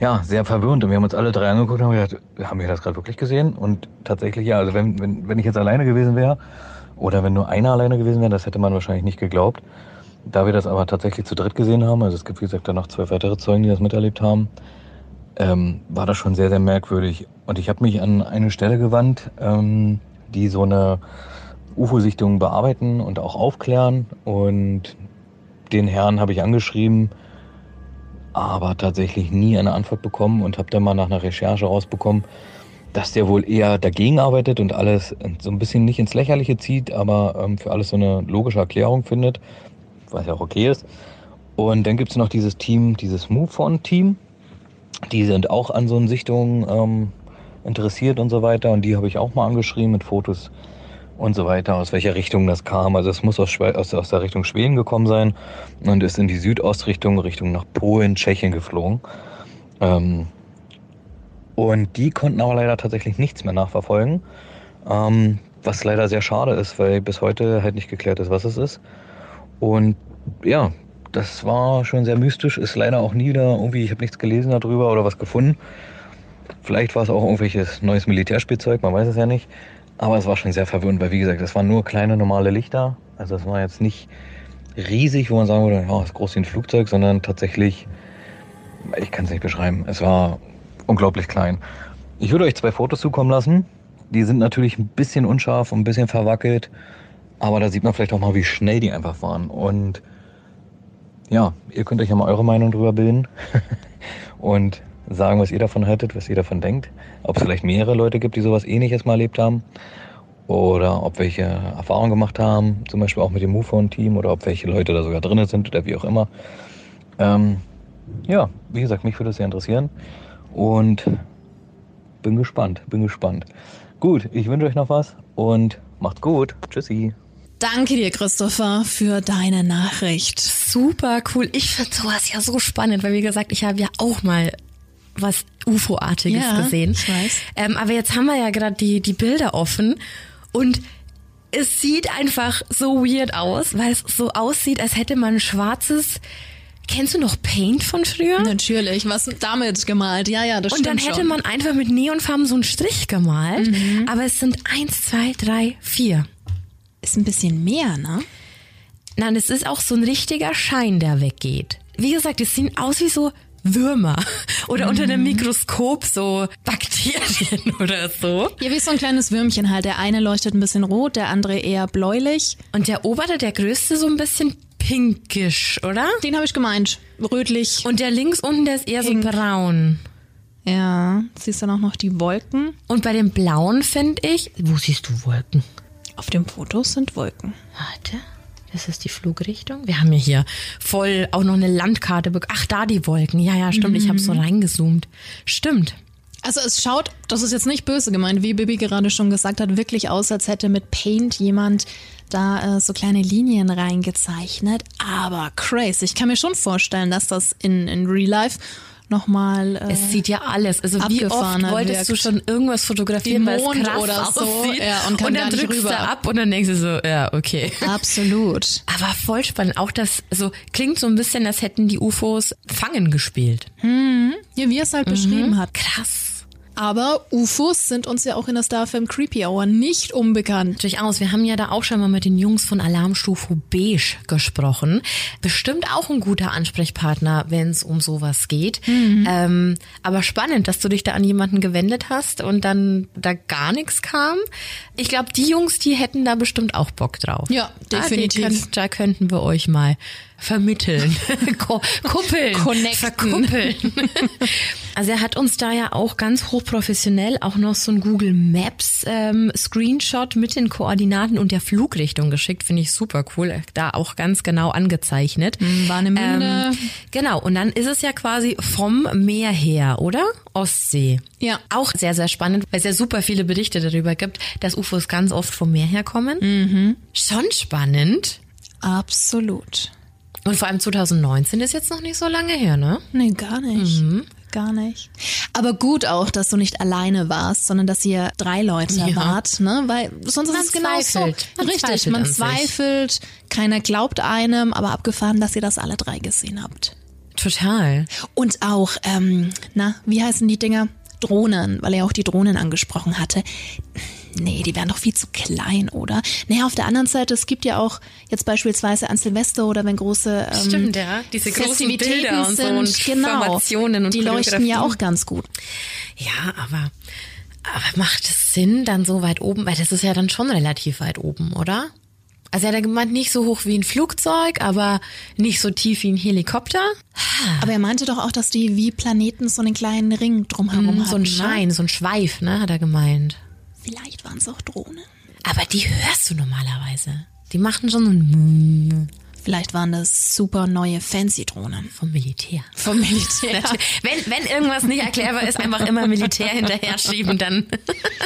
ja, sehr verwirrend. Und wir haben uns alle drei angeguckt und haben gedacht, haben wir das gerade wirklich gesehen? Und tatsächlich ja, also wenn, wenn, wenn ich jetzt alleine gewesen wäre oder wenn nur einer alleine gewesen wäre, das hätte man wahrscheinlich nicht geglaubt. Da wir das aber tatsächlich zu dritt gesehen haben, also es gibt wie gesagt dann noch zwei weitere Zeugen, die das miterlebt haben, ähm, war das schon sehr, sehr merkwürdig. Und ich habe mich an eine Stelle gewandt, ähm, die so eine UFO-Sichtung bearbeiten und auch aufklären. Und den Herrn habe ich angeschrieben, aber tatsächlich nie eine Antwort bekommen und habe dann mal nach einer Recherche rausbekommen, dass der wohl eher dagegen arbeitet und alles so ein bisschen nicht ins Lächerliche zieht, aber ähm, für alles so eine logische Erklärung findet, was ja auch okay ist. Und dann gibt es noch dieses Team, dieses MoveOn-Team. Die sind auch an so Sichtungen ähm, interessiert und so weiter. Und die habe ich auch mal angeschrieben mit Fotos und so weiter, aus welcher Richtung das kam. Also es muss aus, aus, aus der Richtung Schweden gekommen sein und ist in die Südostrichtung, Richtung nach Polen, Tschechien geflogen. Ähm, und die konnten aber leider tatsächlich nichts mehr nachverfolgen. Ähm, was leider sehr schade ist, weil bis heute halt nicht geklärt ist, was es ist. Und ja, das war schon sehr mystisch, ist leider auch nie wieder irgendwie, ich habe nichts gelesen darüber oder was gefunden. Vielleicht war es auch irgendwelches neues Militärspielzeug, man weiß es ja nicht. Aber es war schon sehr verwirrend, weil wie gesagt, es waren nur kleine normale Lichter. Also es war jetzt nicht riesig, wo man sagen würde, ja, es ist groß wie ein Flugzeug, sondern tatsächlich, ich kann es nicht beschreiben, es war unglaublich klein. Ich würde euch zwei Fotos zukommen lassen. Die sind natürlich ein bisschen unscharf und ein bisschen verwackelt, aber da sieht man vielleicht auch mal, wie schnell die einfach waren. Und ja, ihr könnt euch ja mal eure Meinung drüber bilden und sagen, was ihr davon haltet, was ihr davon denkt. Ob es vielleicht mehrere Leute gibt, die sowas ähnliches mal erlebt haben. Oder ob welche Erfahrungen gemacht haben, zum Beispiel auch mit dem MoveOn-Team oder ob welche Leute da sogar drin sind oder wie auch immer. Ähm, ja, wie gesagt, mich würde es sehr interessieren. Und bin gespannt, bin gespannt. Gut, ich wünsche euch noch was und macht's gut. Tschüssi. Danke dir, Christopher, für deine Nachricht. Super cool. Ich finde sowas ja so spannend, weil wie gesagt, ich habe ja auch mal was UFO-artiges Ja, gesehen. ich weiß. Ähm, aber jetzt haben wir ja gerade die, die Bilder offen und es sieht einfach so weird aus, weil es so aussieht, als hätte man ein schwarzes. Kennst du noch Paint von früher? Natürlich, was damit gemalt? Ja, ja, das Und dann stimmt hätte schon. man einfach mit Neonfarben so einen Strich gemalt. Mhm. Aber es sind eins, zwei, drei, vier. Ist ein bisschen mehr, ne? Nein, es ist auch so ein richtiger Schein, der weggeht. Wie gesagt, es sehen aus wie so Würmer oder unter Mhm. dem Mikroskop so Bakterien oder so. Ja, wie so ein kleines Würmchen halt. Der eine leuchtet ein bisschen rot, der andere eher bläulich. Und der obere, der größte, so ein bisschen pinkisch, oder? Den habe ich gemeint. Rötlich. Und der links unten, der ist eher Pink. so braun. Ja, siehst dann auch noch die Wolken. Und bei dem blauen finde ich, wo siehst du Wolken? Auf dem Fotos sind Wolken. Warte, das ist die Flugrichtung. Wir haben ja hier voll auch noch eine Landkarte. Ach, da die Wolken. Ja, ja, stimmt. Ich habe so reingezoomt. Stimmt. Also es schaut, das ist jetzt nicht böse gemeint, wie Bibi gerade schon gesagt hat, wirklich aus, als hätte mit Paint jemand da äh, so kleine Linien reingezeichnet. Aber crazy. Ich kann mir schon vorstellen, dass das in, in Real Life nochmal äh, Es sieht ja alles. Also wie oft wolltest du wirkt. schon irgendwas fotografieren, weil es krass oder so, aussieht ja, und gar dann drückst rüber. du ab und dann denkst du so, ja, okay. absolut. Aber voll spannend. Auch das, so klingt so ein bisschen, als hätten die UFOs Fangen gespielt. Ja, wie er es halt beschrieben hat. Krass. Aber UFOs sind uns ja auch in der Starfilm Creepy Hour nicht unbekannt. Durchaus. Wir haben ja da auch schon mal mit den Jungs von Alarmstufe Beige gesprochen. Bestimmt auch ein guter Ansprechpartner, wenn es um sowas geht. Ähm, aber spannend, dass du dich da an jemanden gewendet hast und dann da gar nichts kam. Ich glaube, die Jungs, die hätten da bestimmt auch Bock drauf. Ja, definitiv. Ah, könnt, da könnten wir euch mal vermitteln, Ko kuppeln, Connecten. verkuppeln. also er hat uns da ja auch ganz hochprofessionell auch noch so ein Google Maps ähm, Screenshot mit den Koordinaten und der Flugrichtung geschickt. Finde ich super cool. Da auch ganz genau angezeichnet. Warnemünde. Ähm, genau. Und dann ist es ja quasi vom Meer her, oder? Ostsee. Ja. Auch sehr, sehr spannend, weil es ja super viele Berichte darüber gibt, dass UFOs ganz oft vom Meer herkommen. Mhm. Schon spannend. Absolut. Und vor allem 2019 ist jetzt noch nicht so lange her, ne? Nee, gar nicht. Mhm. Gar nicht. Aber gut auch, dass du nicht alleine warst, sondern dass ihr drei Leute Ja. wart, ne? Weil sonst Man ist es genau so. zweifelt. Man Richtig, zweifelt man an sich. zweifelt, keiner glaubt einem, aber abgefahren, dass ihr das alle drei gesehen habt. Total. Und auch, ähm, na, wie heißen die Dinger? Drohnen, weil er auch die Drohnen angesprochen hatte. Nee, die wären doch viel zu klein, oder? Naja, auf der anderen Seite, es gibt ja auch jetzt beispielsweise an Silvester oder wenn große ähm, Stimmt, ja. Diese großen Bilder und so sind, und genau, Formationen und die leuchten ja auch ganz gut. Ja, aber, aber macht es Sinn, dann so weit oben? Weil das ist ja dann schon relativ weit oben, oder? Also er hat gemeint, nicht so hoch wie ein Flugzeug, aber nicht so tief wie ein Helikopter. Aber er meinte doch auch, dass die wie Planeten so einen kleinen Ring drumherum Mhm, hatten. so ein ne? Schein, so ein Schweif, ne, hat er gemeint. Vielleicht waren es auch Drohnen. Aber die hörst du normalerweise. Die machten schon so ein Vielleicht waren das super neue Fancy-Drohnen. vom Militär. Vom Militär. Wenn, wenn irgendwas nicht erklärbar ist, einfach immer Militär hinterher schieben, dann.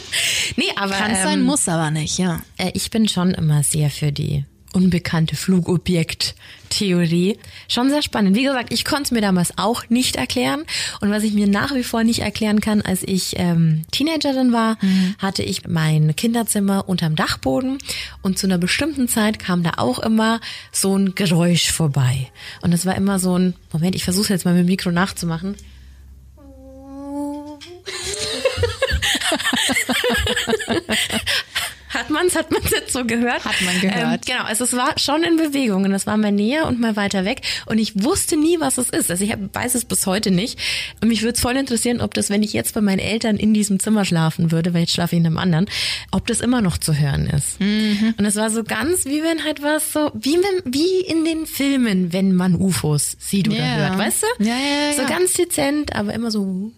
nee, aber. Kann sein, ähm, muss aber nicht, ja. Äh, Ich bin schon immer sehr für die unbekannte Flugobjekt-Theorie. Schon sehr spannend. Wie gesagt, ich konnte es mir damals auch nicht erklären. Und was ich mir nach wie vor nicht erklären kann, als ich ähm, Teenagerin war, hatte ich mein Kinderzimmer unterm Dachboden und zu einer bestimmten Zeit kam da auch immer so ein Geräusch vorbei. Und das war immer so ein, Moment, ich versuche jetzt mal mit dem Mikro nachzumachen. Hat man's, hat man's jetzt so gehört? Hat man gehört. Ähm, genau, also es war schon in Bewegung und es war mal näher und mal weiter weg und ich wusste nie, was es ist. Also ich hab, weiß es bis heute nicht. Und mich würde es voll interessieren, ob das, wenn ich jetzt bei meinen Eltern in diesem Zimmer schlafen würde, weil jetzt schlafe ich in einem anderen, ob das immer noch zu hören ist. Mhm. Und es war so ganz, wie wenn halt was so, wie, wenn, wie in den Filmen, wenn man UFOs sieht oder Ja. hört, weißt du? Ja, ja, So ja. ganz dezent, aber immer so.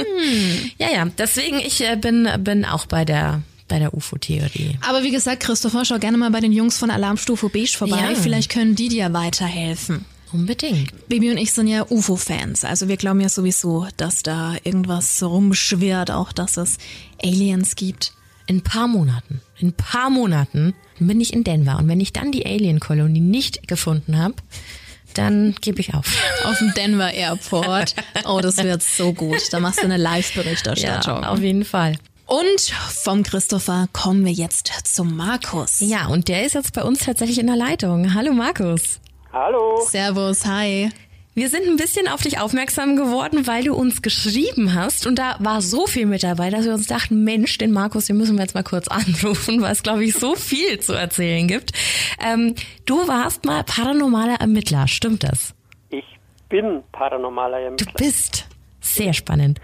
Hm. Ja, ja, deswegen ich äh, bin bin auch bei der bei der UFO-Theorie. Aber wie gesagt, Christopher, schau gerne mal bei den Jungs von Alarmstufe Beige vorbei. Ja. Vielleicht können die dir weiterhelfen. Unbedingt. Baby und ich sind ja UFO-Fans. Also wir glauben ja sowieso, dass da irgendwas rumschwirrt, auch dass es Aliens gibt. In ein paar Monaten, in ein paar Monaten bin ich in Denver und wenn ich dann die Alien-Kolonie nicht gefunden habe, dann gebe ich auf. Auf dem Denver Airport. Oh, das wird so gut. Da machst du eine Live-Berichterstattung. auf jeden Fall. Und vom Christopher kommen wir jetzt zum Markus. Ja, und der ist jetzt bei uns tatsächlich in der Leitung. Hallo Markus. Hallo. Servus, hi. Wir sind ein bisschen auf dich aufmerksam geworden, weil du uns geschrieben hast und da war so viel mit dabei, dass wir uns dachten, Mensch, den Markus, den müssen wir jetzt mal kurz anrufen, weil es, glaube ich, so viel zu erzählen gibt. Ähm, du warst mal paranormaler Ermittler, stimmt das? Ich bin paranormaler Du Ermittler. bist sehr spannend.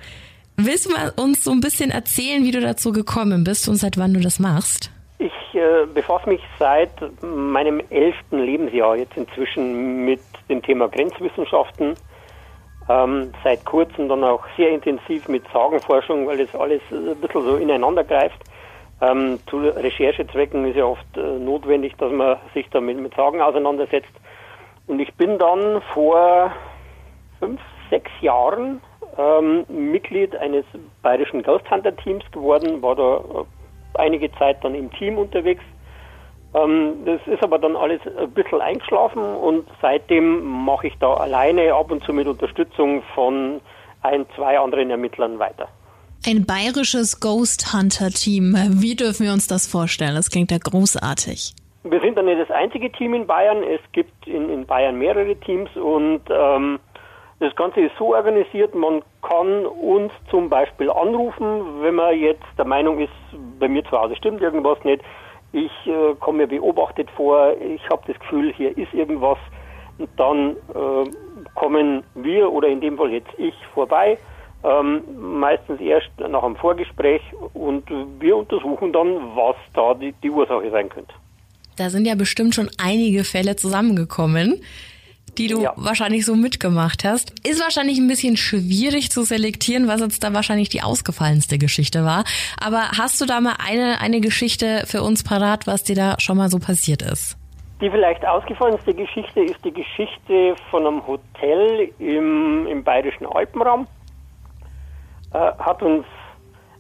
Willst du mal uns so ein bisschen erzählen, wie du dazu gekommen bist und seit wann du das machst? Ich äh, befasse mich seit meinem elften Lebensjahr jetzt inzwischen mit dem Thema Grenzwissenschaften. Ähm, seit kurzem dann auch sehr intensiv mit Sagenforschung, weil das alles ein bisschen so ineinander greift. Ähm, zu Recherchezwecken ist ja oft äh, notwendig, dass man sich damit mit Sagen auseinandersetzt. Und ich bin dann vor fünf, sechs Jahren ähm, Mitglied eines bayerischen Ghost Hunter Teams geworden, war da äh, einige Zeit dann im Team unterwegs. Ähm, das ist aber dann alles ein bisschen eingeschlafen und seitdem mache ich da alleine ab und zu mit Unterstützung von ein, zwei anderen Ermittlern weiter. Ein bayerisches Ghost Hunter Team. Wie dürfen wir uns das vorstellen? Das klingt ja großartig. Wir sind dann nicht das einzige Team in Bayern. Es gibt in, in Bayern mehrere Teams und ähm, das Ganze ist so organisiert, man kann uns zum Beispiel anrufen, wenn man jetzt der Meinung ist, bei mir zu Hause stimmt irgendwas nicht. Ich äh, komme mir beobachtet vor, ich habe das Gefühl, hier ist irgendwas. Dann äh, kommen wir oder in dem Fall jetzt ich vorbei, ähm, meistens erst nach einem Vorgespräch und wir untersuchen dann, was da die, die Ursache sein könnte. Da sind ja bestimmt schon einige Fälle zusammengekommen, die du Ja. wahrscheinlich so mitgemacht hast. Ist wahrscheinlich ein bisschen schwierig zu selektieren, was jetzt da wahrscheinlich die ausgefallenste Geschichte war. Aber hast du da mal eine, eine Geschichte für uns parat, was dir da schon mal so passiert ist? Die vielleicht ausgefallenste Geschichte ist die Geschichte von einem Hotel im, im bayerischen Alpenraum. Äh, hat uns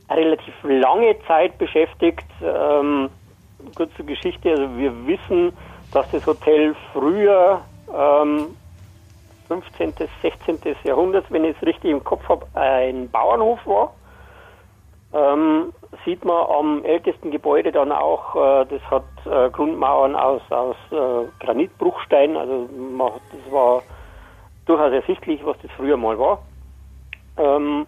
eine relativ lange Zeit beschäftigt. Ähm, kurze Geschichte, also wir wissen, dass das Hotel früher ähm, 15., 16. Jahrhunderts, wenn ich es richtig im Kopf habe, ein Bauernhof war. Ähm, sieht man am ältesten Gebäude dann auch, äh, das hat äh, Grundmauern aus, aus äh, Granitbruchstein, also man, das war durchaus ersichtlich, was das früher mal war. Ähm,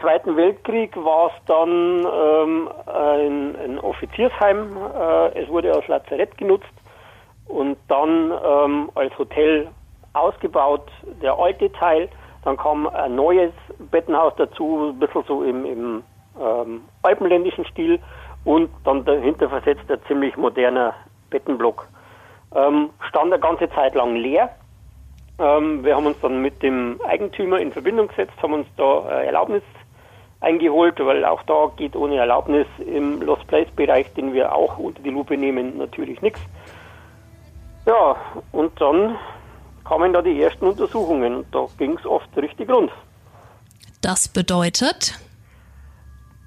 Zweiten Weltkrieg war es dann ähm, ein, ein Offiziersheim, äh, es wurde als Lazarett genutzt und dann ähm, als Hotel ausgebaut, der alte Teil. Dann kam ein neues Bettenhaus dazu, ein bisschen so im, im ähm, alpenländischen Stil. und dann dahinter versetzt ein ziemlich moderner Bettenblock. Ähm, stand eine ganze Zeit lang leer. Ähm, wir haben uns dann mit dem Eigentümer in Verbindung gesetzt, haben uns da Erlaubnis eingeholt, weil auch da geht ohne Erlaubnis im Lost Place Bereich, den wir auch unter die Lupe nehmen, natürlich nichts. Ja, und dann kamen da die ersten Untersuchungen und da ging es oft richtig rund. Das bedeutet?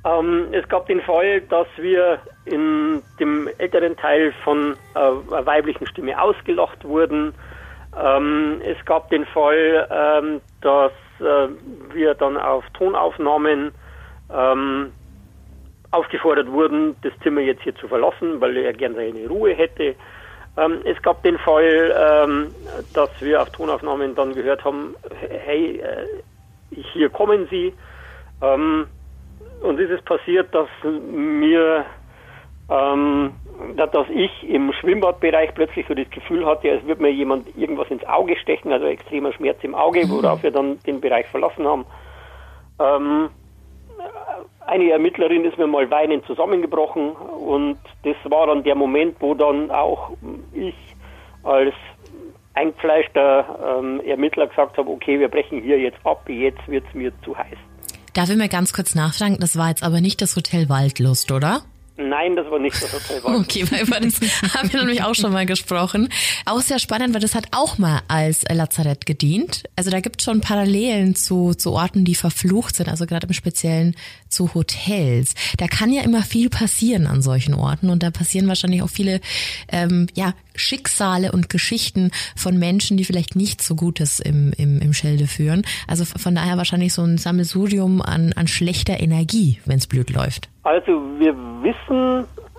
Ähm, es gab den Fall, dass wir in dem älteren Teil von äh, einer weiblichen Stimme ausgelacht wurden. Ähm, es gab den Fall, ähm, dass äh, wir dann auf Tonaufnahmen ähm, aufgefordert wurden, das Zimmer jetzt hier zu verlassen, weil er gerne seine Ruhe hätte. Ähm, es gab den Fall, ähm, dass wir auf Tonaufnahmen dann gehört haben, hey, äh, hier kommen Sie. Ähm, und ist es passiert, dass mir, ähm, dass ich im Schwimmbadbereich plötzlich so das Gefühl hatte, als würde mir jemand irgendwas ins Auge stechen, also extremer Schmerz im Auge, worauf wir dann den Bereich verlassen haben. Eine Ermittlerin ist mir mal weinend zusammengebrochen und das war dann der Moment, wo dann auch ich als eingefleischter ähm, Ermittler gesagt habe, okay, wir brechen hier jetzt ab, jetzt wird es mir zu heiß. Darf ich mir ganz kurz nachfragen, das war jetzt aber nicht das Hotel Waldlust, oder? Nein, das war nicht das Hotel Waldlust. Okay, weil über das haben wir nämlich auch schon mal gesprochen. Auch sehr spannend, weil das hat auch mal als Lazarett gedient. Also da gibt es schon Parallelen zu, zu Orten, die verflucht sind, also gerade im Speziellen zu Hotels. Da kann ja immer viel passieren an solchen Orten und da passieren wahrscheinlich auch viele ähm, ja, Schicksale und Geschichten von Menschen, die vielleicht nicht so Gutes im, im, im Schilde führen. Also von daher wahrscheinlich so ein Sammelsurium an, an schlechter Energie, wenn es blöd läuft. Also wir wissen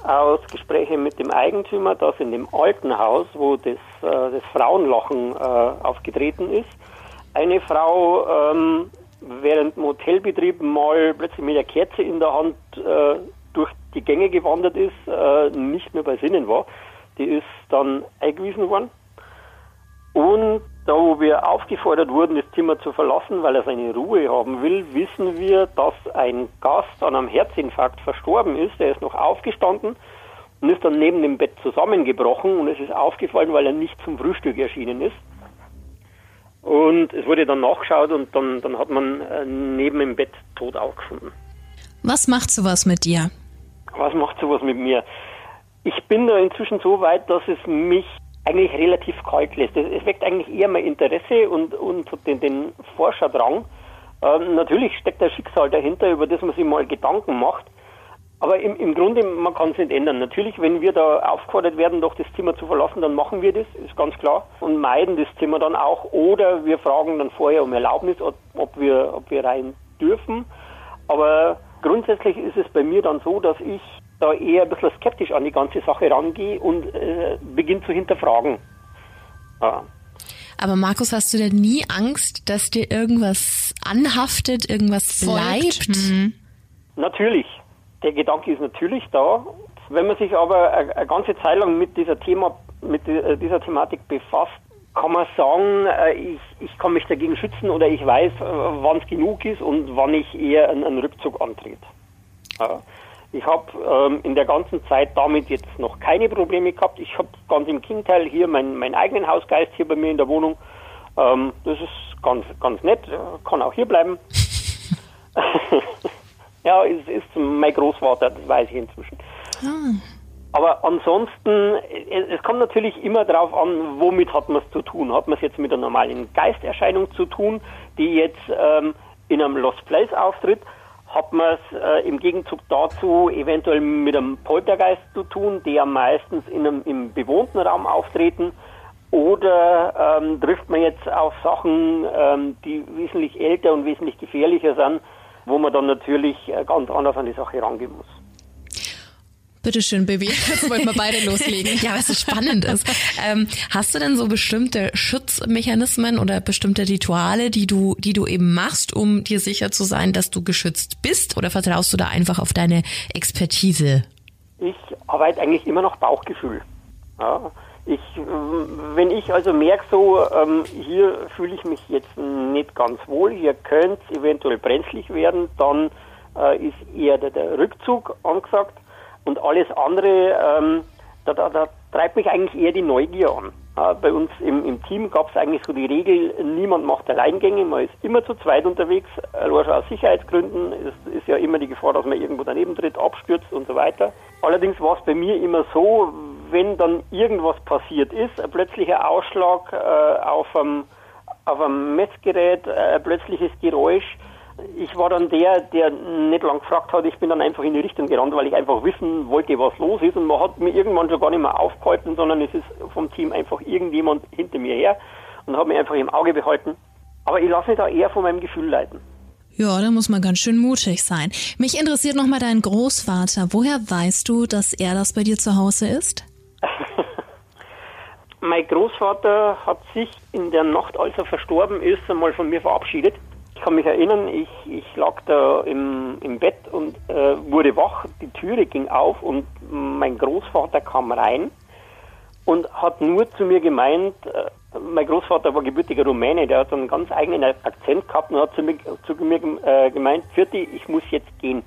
aus Gesprächen mit dem Eigentümer, dass in dem alten Haus, wo das, äh, das Frauenlachen äh, aufgetreten ist, eine Frau ähm, während dem Hotelbetrieb mal plötzlich mit der Kerze in der Hand äh, durch die Gänge gewandert ist, äh, nicht mehr bei Sinnen war. Die ist dann eingewiesen worden. Und da, wo wir aufgefordert wurden, das Zimmer zu verlassen, weil er seine Ruhe haben will, wissen wir, dass ein Gast an einem Herzinfarkt verstorben ist. Er ist noch aufgestanden und ist dann neben dem Bett zusammengebrochen und es ist aufgefallen, weil er nicht zum Frühstück erschienen ist. Und es wurde dann nachgeschaut und dann, dann hat man äh, neben dem Bett tot aufgefunden. Was macht sowas mit dir? Was macht sowas mit mir? Ich bin da inzwischen so weit, dass es mich eigentlich relativ kalt lässt. Es weckt eigentlich eher mein Interesse und, und den, den Forscherdrang. Ähm, natürlich steckt ein Schicksal dahinter, über das man sich mal Gedanken macht. Aber im, im Grunde, man kann es nicht ändern. Natürlich, wenn wir da aufgefordert werden, doch das Zimmer zu verlassen, dann machen wir das, ist ganz klar. Und meiden das Zimmer dann auch. Oder wir fragen dann vorher um Erlaubnis, ob, ob, wir, ob wir rein dürfen. Aber grundsätzlich ist es bei mir dann so, dass ich da eher ein bisschen skeptisch an die ganze Sache rangehe und äh, beginne zu hinterfragen. Ja. Aber Markus, hast du denn nie Angst, dass dir irgendwas anhaftet, irgendwas bleibt? Mhm. Natürlich der Gedanke ist natürlich da. Wenn man sich aber eine ganze Zeit lang mit dieser Thema, mit äh, dieser Thematik befasst, kann man sagen, äh, ich, ich kann mich dagegen schützen oder ich weiß, äh, wann es genug ist und wann ich eher einen, Rückzug antrete. Ich habe ähm, in der ganzen Zeit damit jetzt noch keine Probleme gehabt. Ich habe ganz im Gegenteil hier meinen, meinen eigenen Hausgeist hier bei mir in der Wohnung. Ähm, das ist ganz, ganz nett, kann auch hier bleiben. Ja, es ist mein Großvater, das weiß ich inzwischen. Ah. Aber ansonsten, es kommt natürlich immer darauf an, womit hat man es zu tun. Hat man es jetzt mit einer normalen Geisterscheinung zu tun, die jetzt ähm, in einem Lost Place auftritt? Hat man es äh, im Gegenzug dazu eventuell mit einem Poltergeist zu tun, der meistens in einem, im bewohnten Raum auftreten? Oder ähm, trifft man jetzt auf Sachen, ähm, die wesentlich älter und wesentlich gefährlicher sind? wo man dann natürlich äh, ganz anders an die Sache rangehen muss. Bitte schön, Baby. Jetzt wollten wir beide loslegen. ja, was so spannend ist. Ähm, hast du denn so bestimmte Schutzmechanismen oder bestimmte Rituale, die du, die du eben machst, um dir sicher zu sein, dass du geschützt bist? Oder vertraust du da einfach auf deine Expertise? Ich arbeite eigentlich immer nach Bauchgefühl. Ja. Ich, wenn ich also merke, so ähm, hier fühle ich mich jetzt nicht ganz wohl, hier könnte es eventuell brenzlig werden, dann äh, ist eher der, der, Rückzug angesagt. Und alles andere, ähm, da, da, da treibt mich eigentlich eher die Neugier an. Äh, bei uns im, im Team gab es eigentlich so die Regel, niemand macht Alleingänge, man ist immer zu zweit unterwegs, nur schon aus Sicherheitsgründen. Es ist ja immer die Gefahr, dass man irgendwo daneben tritt, abstürzt und so weiter. Allerdings war es bei mir immer so, wenn dann irgendwas passiert ist, ein plötzlicher Ausschlag äh, auf einem auf einem Messgerät, äh, ein plötzliches Geräusch, ich war dann der, der nicht lang gefragt hat. Ich bin dann einfach in die Richtung gerannt, weil ich einfach wissen wollte, was los ist. Und man hat mir irgendwann schon gar nicht mehr aufgehalten, sondern es ist vom Team einfach irgendjemand hinter mir her und hat mich einfach im Auge behalten. Aber ich lasse mich da eher von meinem Gefühl leiten. Ja, da muss man ganz schön mutig sein. Mich interessiert nochmal dein Großvater. Woher weißt du, dass er das bei dir zu Hause ist? mein Großvater hat sich in der Nacht, als er verstorben ist, einmal von mir verabschiedet. Ich kann mich erinnern, ich, ich lag da im, im Bett und äh, wurde wach, die Türe ging auf und mein Großvater kam rein und hat nur zu mir gemeint, äh, mein Großvater war gebürtiger Rumäne, der hat einen ganz eigenen Akzent gehabt und hat zu mir, zu mir äh, gemeint, Vierti, ich muss jetzt gehen.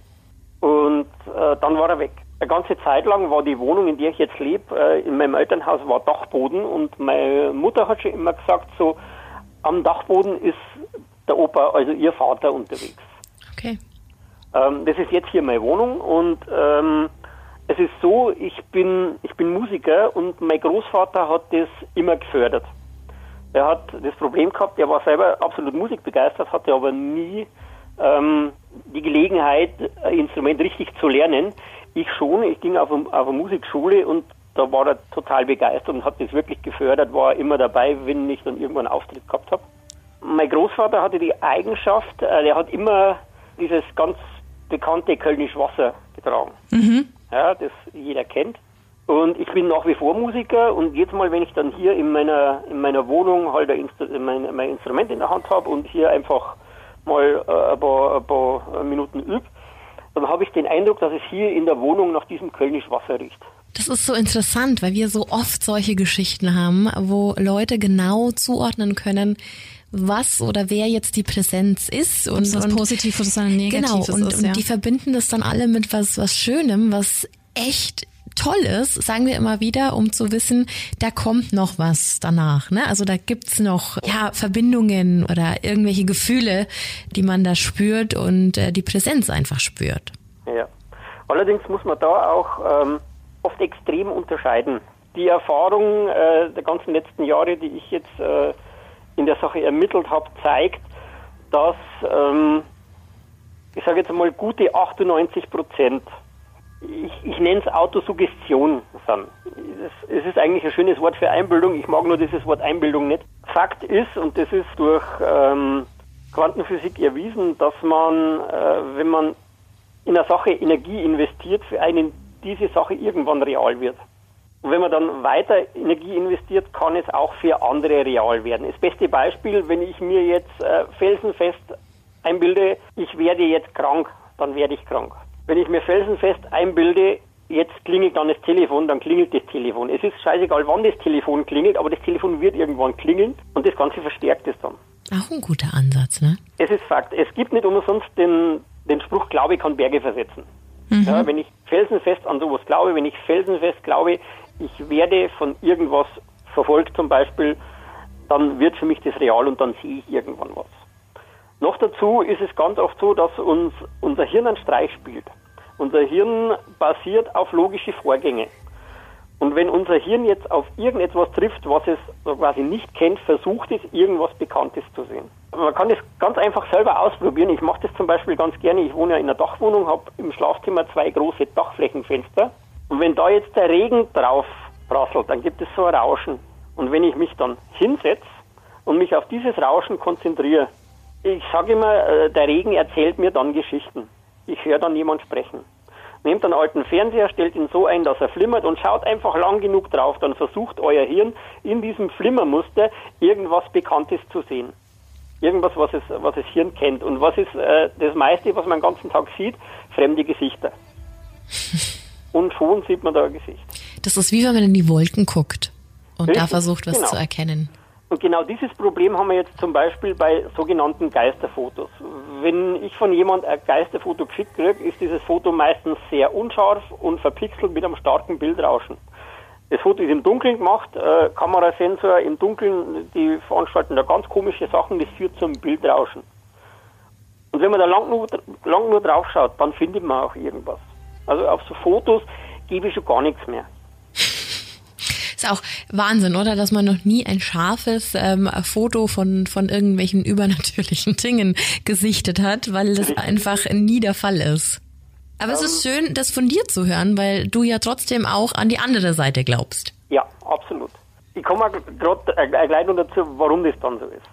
Und äh, dann war er weg. Eine ganze Zeit lang war die Wohnung, in der ich jetzt lebe, äh, in meinem Elternhaus war Dachboden und meine Mutter hat schon immer gesagt, so am Dachboden ist der Opa, also ihr Vater, unterwegs. Okay. Ähm, das ist jetzt hier meine Wohnung und ähm, es ist so, ich bin, ich bin Musiker und mein Großvater hat das immer gefördert. Er hat das Problem gehabt, er war selber absolut musikbegeistert, hatte aber nie ähm, die Gelegenheit, ein Instrument richtig zu lernen. Ich schon, ich ging auf, eine, auf eine Musikschule und da war er total begeistert und hat das wirklich gefördert, war immer dabei, wenn ich dann irgendwann einen Auftritt gehabt habe. Mein Großvater hatte die Eigenschaft, äh, er hat immer dieses ganz bekannte Kölnisch Wasser getragen. Mhm. Ja, das jeder kennt. Und ich bin nach wie vor Musiker und jedes Mal, wenn ich dann hier in meiner, in meiner Wohnung halt Instru mein, mein Instrument in der Hand habe und hier einfach mal äh, ein, paar, ein paar Minuten übe, dann habe ich den Eindruck, dass es hier in der Wohnung nach diesem Kölnisch Wasser riecht. Das ist so interessant, weil wir so oft solche Geschichten haben, wo Leute genau zuordnen können, was oder wer jetzt die Präsenz ist und was positiv oder negativ genau, und, ist. Und ja. die verbinden das dann alle mit was was Schönem, was echt toll ist, sagen wir immer wieder, um zu wissen, da kommt noch was danach. Ne? Also da gibt's noch ja Verbindungen oder irgendwelche Gefühle, die man da spürt und äh, die Präsenz einfach spürt. Ja. Allerdings muss man da auch ähm, oft extrem unterscheiden. Die Erfahrung äh, der ganzen letzten Jahre, die ich jetzt äh, in der Sache ermittelt habe, zeigt, dass, ähm, ich sage jetzt einmal, gute 98 Prozent, ich, ich nenne es Autosuggestion, sind. Es ist eigentlich ein schönes Wort für Einbildung, ich mag nur dieses Wort Einbildung nicht. Fakt ist, und das ist durch ähm, Quantenphysik erwiesen, dass man, äh, wenn man in eine Sache Energie investiert, für einen diese Sache irgendwann real wird. Und wenn man dann weiter Energie investiert, kann es auch für andere real werden. Das beste Beispiel, wenn ich mir jetzt äh, felsenfest einbilde, ich werde jetzt krank, dann werde ich krank. Wenn ich mir felsenfest einbilde, jetzt klingelt dann das Telefon, dann klingelt das Telefon. Es ist scheißegal, wann das Telefon klingelt, aber das Telefon wird irgendwann klingeln und das Ganze verstärkt es dann. Auch ein guter Ansatz, ne? Es ist Fakt. Es gibt nicht umsonst den, den Spruch, Glaube kann Berge versetzen. Mhm. Ja, wenn ich felsenfest an sowas glaube, wenn ich felsenfest glaube, ich werde von irgendwas verfolgt zum Beispiel, dann wird für mich das real und dann sehe ich irgendwann was. Noch dazu ist es ganz oft so, dass uns unser Hirn einen Streich spielt. Unser Hirn basiert auf logische Vorgänge. Und wenn unser Hirn jetzt auf irgendetwas trifft, was es quasi nicht kennt, versucht es, irgendwas Bekanntes zu sehen. Man kann das ganz einfach selber ausprobieren. Ich mache das zum Beispiel ganz gerne. Ich wohne ja in einer Dachwohnung, habe im Schlafzimmer zwei große Dachflächenfenster. Und wenn da jetzt der Regen drauf prasselt, dann gibt es so ein Rauschen. Und wenn ich mich dann hinsetze und mich auf dieses Rauschen konzentriere, ich sage immer, äh, der Regen erzählt mir dann Geschichten. Ich höre dann jemand sprechen. Nehmt einen alten Fernseher, stellt ihn so ein, dass er flimmert und schaut einfach lang genug drauf. Dann versucht euer Hirn in diesem Flimmermuster irgendwas Bekanntes zu sehen. Irgendwas, was es, was es Hirn kennt. Und was ist äh, das meiste, was man den ganzen Tag sieht? Fremde Gesichter. und schon sieht man da ein Gesicht. Das ist wie wenn man in die Wolken guckt und Richtig, da versucht, was genau. zu erkennen. Und genau dieses Problem haben wir jetzt zum Beispiel bei sogenannten Geisterfotos. Wenn ich von jemand ein Geisterfoto geschickt kriege, ist dieses Foto meistens sehr unscharf und verpixelt mit einem starken Bildrauschen. Das Foto ist im Dunkeln gemacht, äh, Kamerasensor im Dunkeln, die veranstalten da ganz komische Sachen, das führt zum Bildrauschen. Und wenn man da lang nur, lang nur drauf schaut, dann findet man auch irgendwas. Also auf so Fotos gebe ich schon gar nichts mehr. Ist auch Wahnsinn, oder? Dass man noch nie ein scharfes ähm, Foto von, von irgendwelchen übernatürlichen Dingen gesichtet hat, weil das einfach nie der Fall ist. Aber es ist schön, das von dir zu hören, weil du ja trotzdem auch an die andere Seite glaubst. Ja, absolut. Ich komme gerade gleich noch dazu, warum das dann so ist.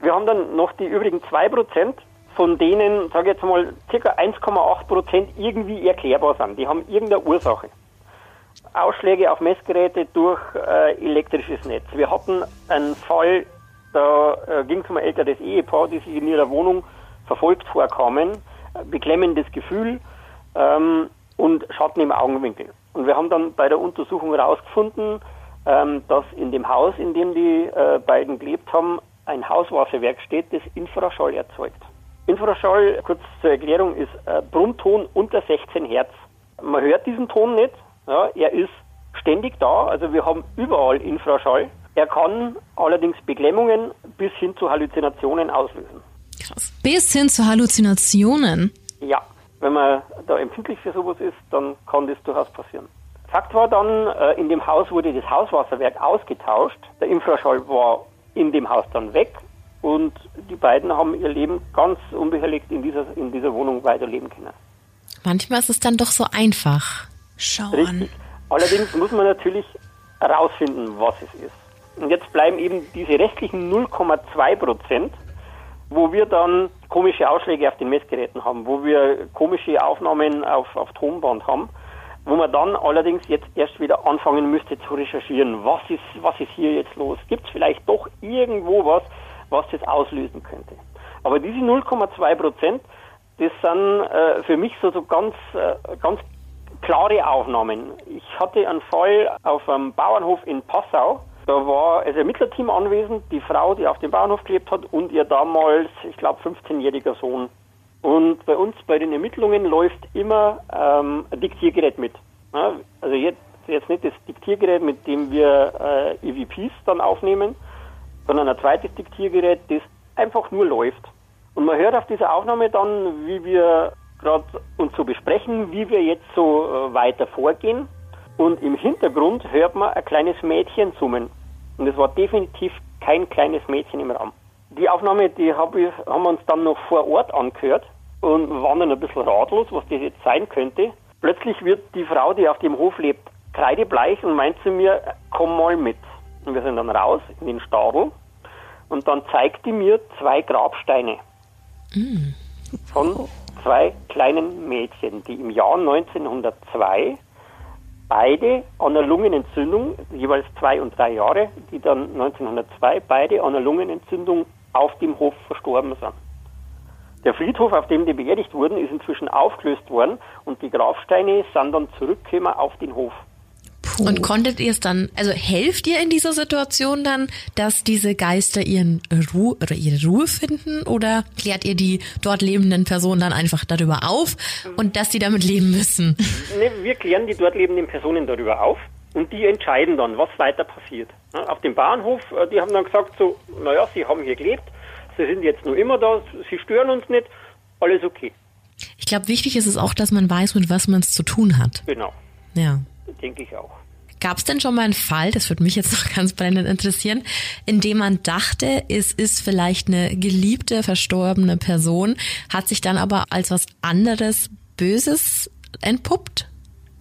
Wir haben dann noch die übrigen 2%, von denen, sage ich jetzt mal, ca. 1,8% irgendwie erklärbar sind. Die haben irgendeine Ursache. Ausschläge auf Messgeräte durch äh, elektrisches Netz. Wir hatten einen Fall, da äh, ging es um ein älteres Ehepaar, die sich in ihrer Wohnung verfolgt vorkamen. Beklemmendes Gefühl ähm, und Schatten im Augenwinkel. Und wir haben dann bei der Untersuchung herausgefunden, ähm, dass in dem Haus, in dem die äh, beiden gelebt haben, ein Hauswasserwerk steht, das Infraschall erzeugt. Infraschall, kurz zur Erklärung, ist äh, Brummton unter 16 Hertz. Man hört diesen Ton nicht, ja, er ist ständig da, also wir haben überall Infraschall. Er kann allerdings Beklemmungen bis hin zu Halluzinationen auslösen. Krass. Bis hin zu Halluzinationen? Ja, wenn man da empfindlich für sowas ist, dann kann das durchaus passieren. Fakt war dann, äh, in dem Haus wurde das Hauswasserwerk ausgetauscht. Der Infraschall war in dem Haus dann weg und die beiden haben ihr Leben ganz unbehelligt in dieser, in dieser Wohnung weiterleben können. Manchmal ist es dann doch so einfach. Schau Richtig. an. Allerdings muss man natürlich herausfinden, was es ist. Und jetzt bleiben eben diese restlichen 0,2 Prozent, wo wir dann komische Ausschläge auf den Messgeräten haben, wo wir komische Aufnahmen auf, auf Tonband haben, wo man dann allerdings jetzt erst wieder anfangen müsste zu recherchieren, was ist, was ist hier jetzt los? Gibt es vielleicht doch irgendwo was, was das auslösen könnte? Aber diese 0,2 Prozent, das sind äh, für mich so, so ganz, äh, ganz klare Aufnahmen. Ich hatte einen Fall auf einem Bauernhof in Passau. Da war das Ermittlerteam anwesend, die Frau, die auf dem Bauernhof gelebt hat, und ihr damals, ich glaube, 15-jähriger Sohn. Und bei uns bei den Ermittlungen läuft immer ähm, ein Diktiergerät mit. Also jetzt, jetzt nicht das Diktiergerät, mit dem wir äh, EVPs dann aufnehmen, sondern ein zweites Diktiergerät, das einfach nur läuft. Und man hört auf dieser Aufnahme dann, wie wir gerade uns so besprechen, wie wir jetzt so äh, weiter vorgehen. Und im Hintergrund hört man ein kleines Mädchen summen. Und es war definitiv kein kleines Mädchen im Raum. Die Aufnahme, die hab ich, haben wir uns dann noch vor Ort angehört und waren dann ein bisschen ratlos, was das jetzt sein könnte. Plötzlich wird die Frau, die auf dem Hof lebt, kreidebleich und meint zu mir, komm mal mit. Und wir sind dann raus in den Stadel und dann zeigt die mir zwei Grabsteine von zwei kleinen Mädchen, die im Jahr 1902 beide an einer Lungenentzündung, jeweils zwei und drei Jahre, die dann 1902 beide an einer Lungenentzündung auf dem Hof verstorben sind. Der Friedhof, auf dem die beerdigt wurden, ist inzwischen aufgelöst worden und die Grabsteine sind dann zurückgekommen auf den Hof. Und konntet ihr es dann, also helft ihr in dieser Situation dann, dass diese Geister ihren Ruhe oder ihre Ruhe finden oder klärt ihr die dort lebenden Personen dann einfach darüber auf und dass sie damit leben müssen? Ne, wir klären die dort lebenden Personen darüber auf und die entscheiden dann, was weiter passiert. Auf dem Bahnhof, äh, die haben dann gesagt so, naja, sie haben hier gelebt, sie sind jetzt nur immer da, sie stören uns nicht, alles okay. Ich glaube, wichtig ist es auch, dass man weiß, mit was man es zu tun hat. Genau, Ja. denke ich auch. Gab es denn schon mal einen Fall, das würde mich jetzt noch ganz brennend interessieren, in dem man dachte, es ist vielleicht eine geliebte, verstorbene Person, hat sich dann aber als was anderes Böses entpuppt?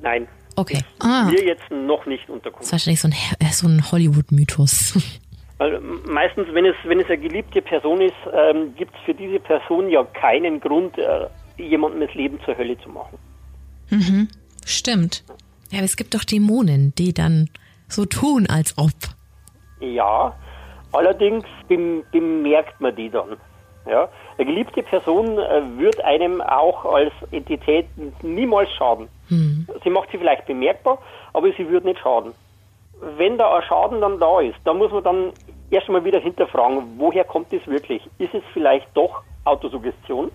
Nein, Okay. Ah, wir jetzt noch nicht Das unterkommen. ist wahrscheinlich so ein, äh, so ein Hollywood-Mythos. Weil meistens, wenn es, wenn es eine geliebte Person ist, ähm, gibt es für diese Person ja keinen Grund, äh, jemandem das Leben zur Hölle zu machen. stimmt. Ja, aber es gibt doch Dämonen, die dann so tun, als ob. Ja, allerdings bem bemerkt man die dann. Ja, eine geliebte Person äh, wird einem auch als Entität niemals schaden. Sie macht sie vielleicht bemerkbar, aber sie wird nicht schaden. Wenn da ein Schaden dann da ist, da muss man dann erstmal wieder hinterfragen, woher kommt es wirklich? Ist es vielleicht doch Autosuggestion?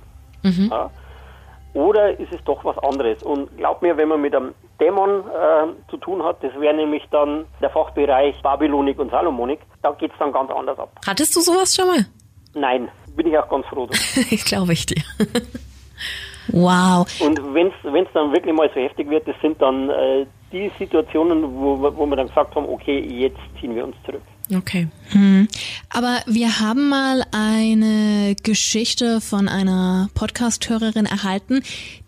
Ja? Oder ist es doch was anderes? Und glaub mir, wenn man mit einem Dämon äh, zu tun hat, das wäre nämlich dann der Fachbereich Babylonik und Salomonik, da geht es dann ganz anders ab. Hattest du sowas schon mal? Nein, bin ich auch ganz froh. ich glaube ich dir. Wow. Und wenn es dann wirklich mal so heftig wird, das sind dann äh, die Situationen, wo, wo wir dann gesagt haben, okay, jetzt ziehen wir uns zurück. Okay. Aber wir haben mal eine Geschichte von einer Podcast-Hörerin erhalten,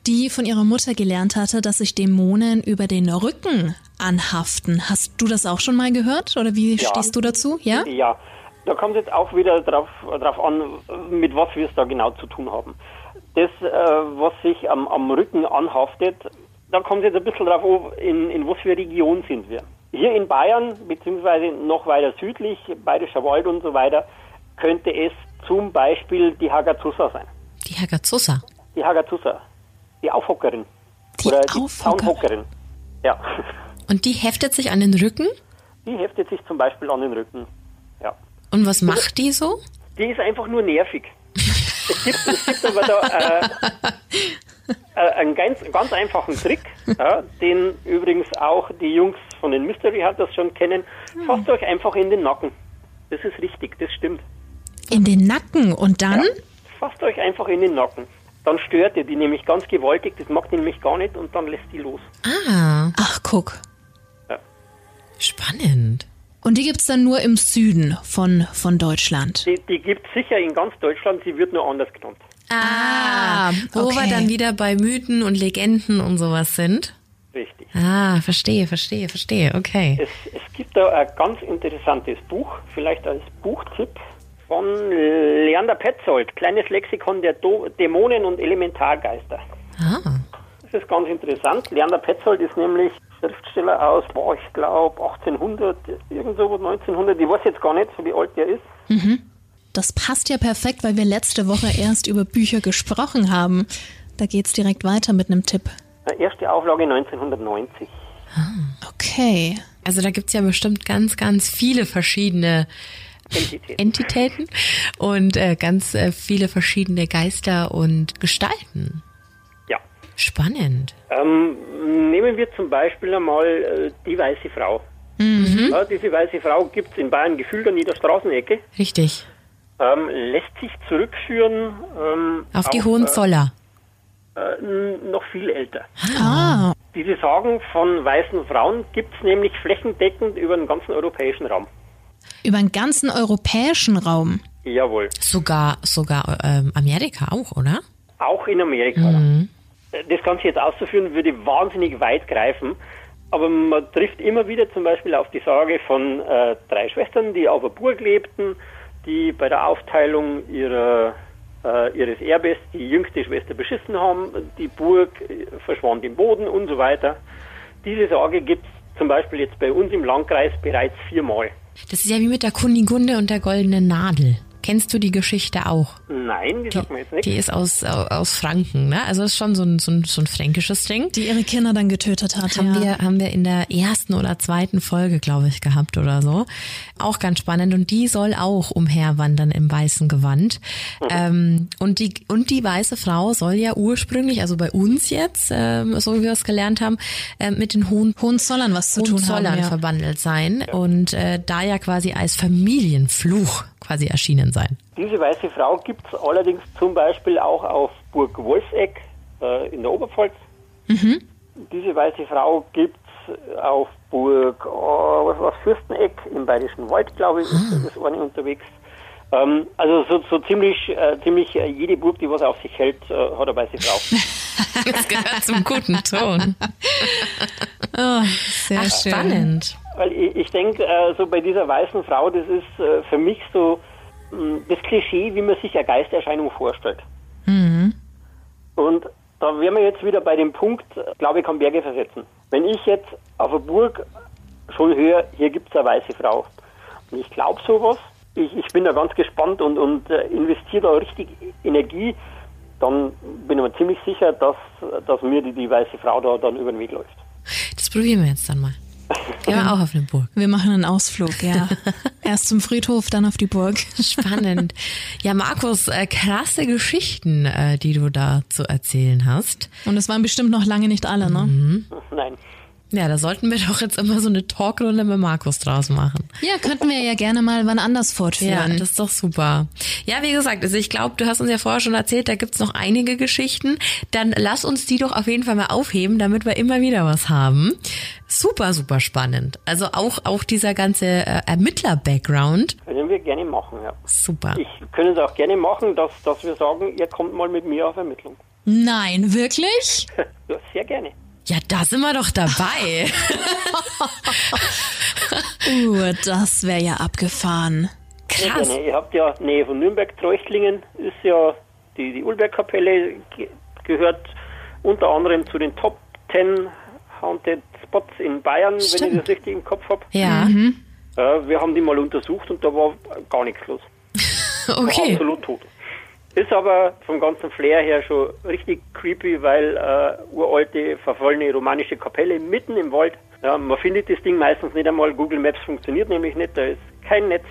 die von ihrer Mutter gelernt hatte, dass sich Dämonen über den Rücken anhaften. Hast du das auch schon mal gehört oder wie Ja. stehst du dazu? Ja? Ja, da kommt es jetzt auch wieder drauf, drauf an, mit was wir es da genau zu tun haben. Das, äh, was sich am, am Rücken anhaftet, da kommt es jetzt ein bisschen drauf an, in, in was für Region sind wir. Hier in Bayern, beziehungsweise noch weiter südlich, Bayerischer Wald und so weiter, könnte es zum Beispiel die Hagazusa sein. Die Hagazusa. Die Hagazusa, die Aufhockerin. Die Oder die Aufhockerin. Zaunhockerin. Ja, Und die heftet sich an den Rücken? die heftet sich zum Beispiel an den Rücken. Ja. Und was macht die so? Die ist einfach nur nervig. es, gibt, es gibt aber da äh, äh, einen ganz, ganz einfachen Trick, ja, den übrigens auch die Jungs von den Mystery Hunters schon kennen. Fasst euch einfach in den Nacken. Das ist richtig, das stimmt. In den Nacken und dann? Ja. Fasst euch einfach in den Nacken. Dann stört ihr die nämlich ganz gewaltig, das mag die nämlich gar nicht und dann lässt die los. Ah, Ach, guck. spannend. Und die gibt's dann nur im Süden von, von Deutschland. Die, die gibt es sicher in ganz Deutschland, sie wird nur anders genannt. Ah, wo okay. wir dann wieder bei Mythen und Legenden und sowas sind. Richtig. Ah, verstehe, verstehe, verstehe. Okay. Es, es gibt da ein ganz interessantes Buch, vielleicht als Buchtipp von Leander Petzold, Kleines Lexikon der Do Dämonen und Elementargeister. Ah, Das ist ganz interessant. Leander Petzold ist nämlich Schriftsteller aus, boah, ich glaube 1800, irgend so 1900, ich weiß jetzt gar nicht, so wie alt der ist. Das passt ja perfekt, weil wir letzte Woche erst über Bücher gesprochen haben. Da geht's direkt weiter mit einem Tipp. Erste Auflage 1990. Okay. also da gibt's ja bestimmt ganz, ganz viele verschiedene Entität. Entitäten und äh, ganz äh, viele verschiedene Geister und Gestalten. Ja. Spannend. Ähm, nehmen wir zum Beispiel einmal äh, die weiße Frau. Ja, diese weiße Frau gibt es in Bayern gefühlt an jeder Straßenecke. Richtig. Ähm, lässt sich zurückführen ähm, Auf die auf, Hohenzoller. Äh, n- noch viel älter. Ah, Diese Sagen von weißen Frauen gibt es nämlich flächendeckend über den ganzen europäischen Raum. über den ganzen europäischen Raum. Jawohl. Sogar, sogar ähm, Amerika auch, oder? Auch in Amerika. Äh, Das Ganze jetzt auszuführen, würde wahnsinnig weit greifen. Aber man trifft immer wieder zum Beispiel auf die Sage von äh, drei Schwestern, die auf einer Burg lebten, die bei der Aufteilung ihrer, äh, ihres Erbes die jüngste Schwester beschissen haben. Die Burg äh, verschwand im Boden und so weiter. Diese Sage gibt es zum Beispiel jetzt bei uns im Landkreis bereits viermal. Das ist ja wie mit der Kunigunde und der goldenen Nadel. Kennst du die Geschichte auch? Nein, die sagt mir jetzt nichts. Die ist aus, aus Franken, ne? Also ist schon so ein, so ein, so ein fränkisches Ding. Die ihre Kinder dann getötet hat. haben ja. wir haben wir in der ersten oder zweiten Folge, glaube ich, gehabt oder so. Auch ganz spannend und die soll auch umherwandern im weißen Gewand. Ähm, und die und die weiße Frau soll ja ursprünglich, also bei uns jetzt, ähm, so wie wir es gelernt haben, äh, mit den hohen Hohenzollern was zu tun haben. Hohenzollern Ja. verbandelt sein und äh, da ja quasi als Familienfluch quasi erschienen sein. Diese weiße Frau gibt es allerdings zum Beispiel auch auf Burg Wolfseck äh, in der Oberpfalz. Diese weiße Frau gibt es auf Burg oh, was, was Fürsteneck im Bayerischen Wald, glaube ich, ist das eine unterwegs. Ähm, also so, so ziemlich, äh, ziemlich äh, jede Burg, die was auf sich hält, äh, hat eine weiße Frau. Das gehört zum guten Ton. Oh, sehr Ach, schön. spannend. Weil ich, ich denke, äh, so bei dieser weißen Frau, das ist äh, für mich so mh, das Klischee, wie man sich eine Geistererscheinung vorstellt. Und da wären wir jetzt wieder bei dem Punkt, glaube ich, kann Berge versetzen. Wenn ich jetzt auf der Burg schon höre, hier gibt es eine weiße Frau und ich glaube sowas, ich, ich bin da ganz gespannt und, und äh, investiere da richtig Energie, dann bin ich mir ziemlich sicher, dass, dass mir die, die weiße Frau da dann über den Weg läuft. Das probieren wir jetzt dann mal. Wir auch auf eine Burg. Wir machen einen Ausflug, ja. Erst zum Friedhof, dann auf die Burg. Spannend. Ja, Markus, äh, krasse Geschichten, äh, die du da zu erzählen hast. Und es waren bestimmt noch lange nicht alle, ne? Nein. Ja, da sollten wir doch jetzt immer so eine Talkrunde mit Markus draus machen. Ja, könnten wir ja gerne mal wann anders Ja, fortführen. das ist doch super. Ja, wie gesagt, also ich glaube, du hast uns ja vorher schon erzählt, da gibt's noch einige Geschichten. Dann lass uns die doch auf jeden Fall mal aufheben, damit wir immer wieder was haben. Super, super spannend. Also auch, auch dieser ganze äh, Ermittler-Background. Können wir gerne machen, ja. Super. Ich können es auch gerne machen, dass, dass wir sagen, ihr kommt mal mit mir auf Ermittlung. Nein, wirklich? Ja, sehr gerne. Ja, da sind wir doch dabei. Uh, das wäre ja abgefahren. Krass. gerne. Ihr habt ja Nähe von Nürnberg, Treuchtlingen ist ja die, die Ulberg-Kapelle, ge gehört unter anderem zu den Top 10 Haunted Spots in Bayern, wenn Stimmt. ich das richtig im Kopf habe. Ja, Ja, wir haben die mal untersucht und da war gar nichts los. War okay. absolut tot. Ist aber vom ganzen Flair her schon richtig creepy, weil äh, uralte, verfallene romanische Kapelle mitten im Wald. Ja, man findet das Ding meistens nicht einmal. Google Maps funktioniert nämlich nicht, da ist kein Netz.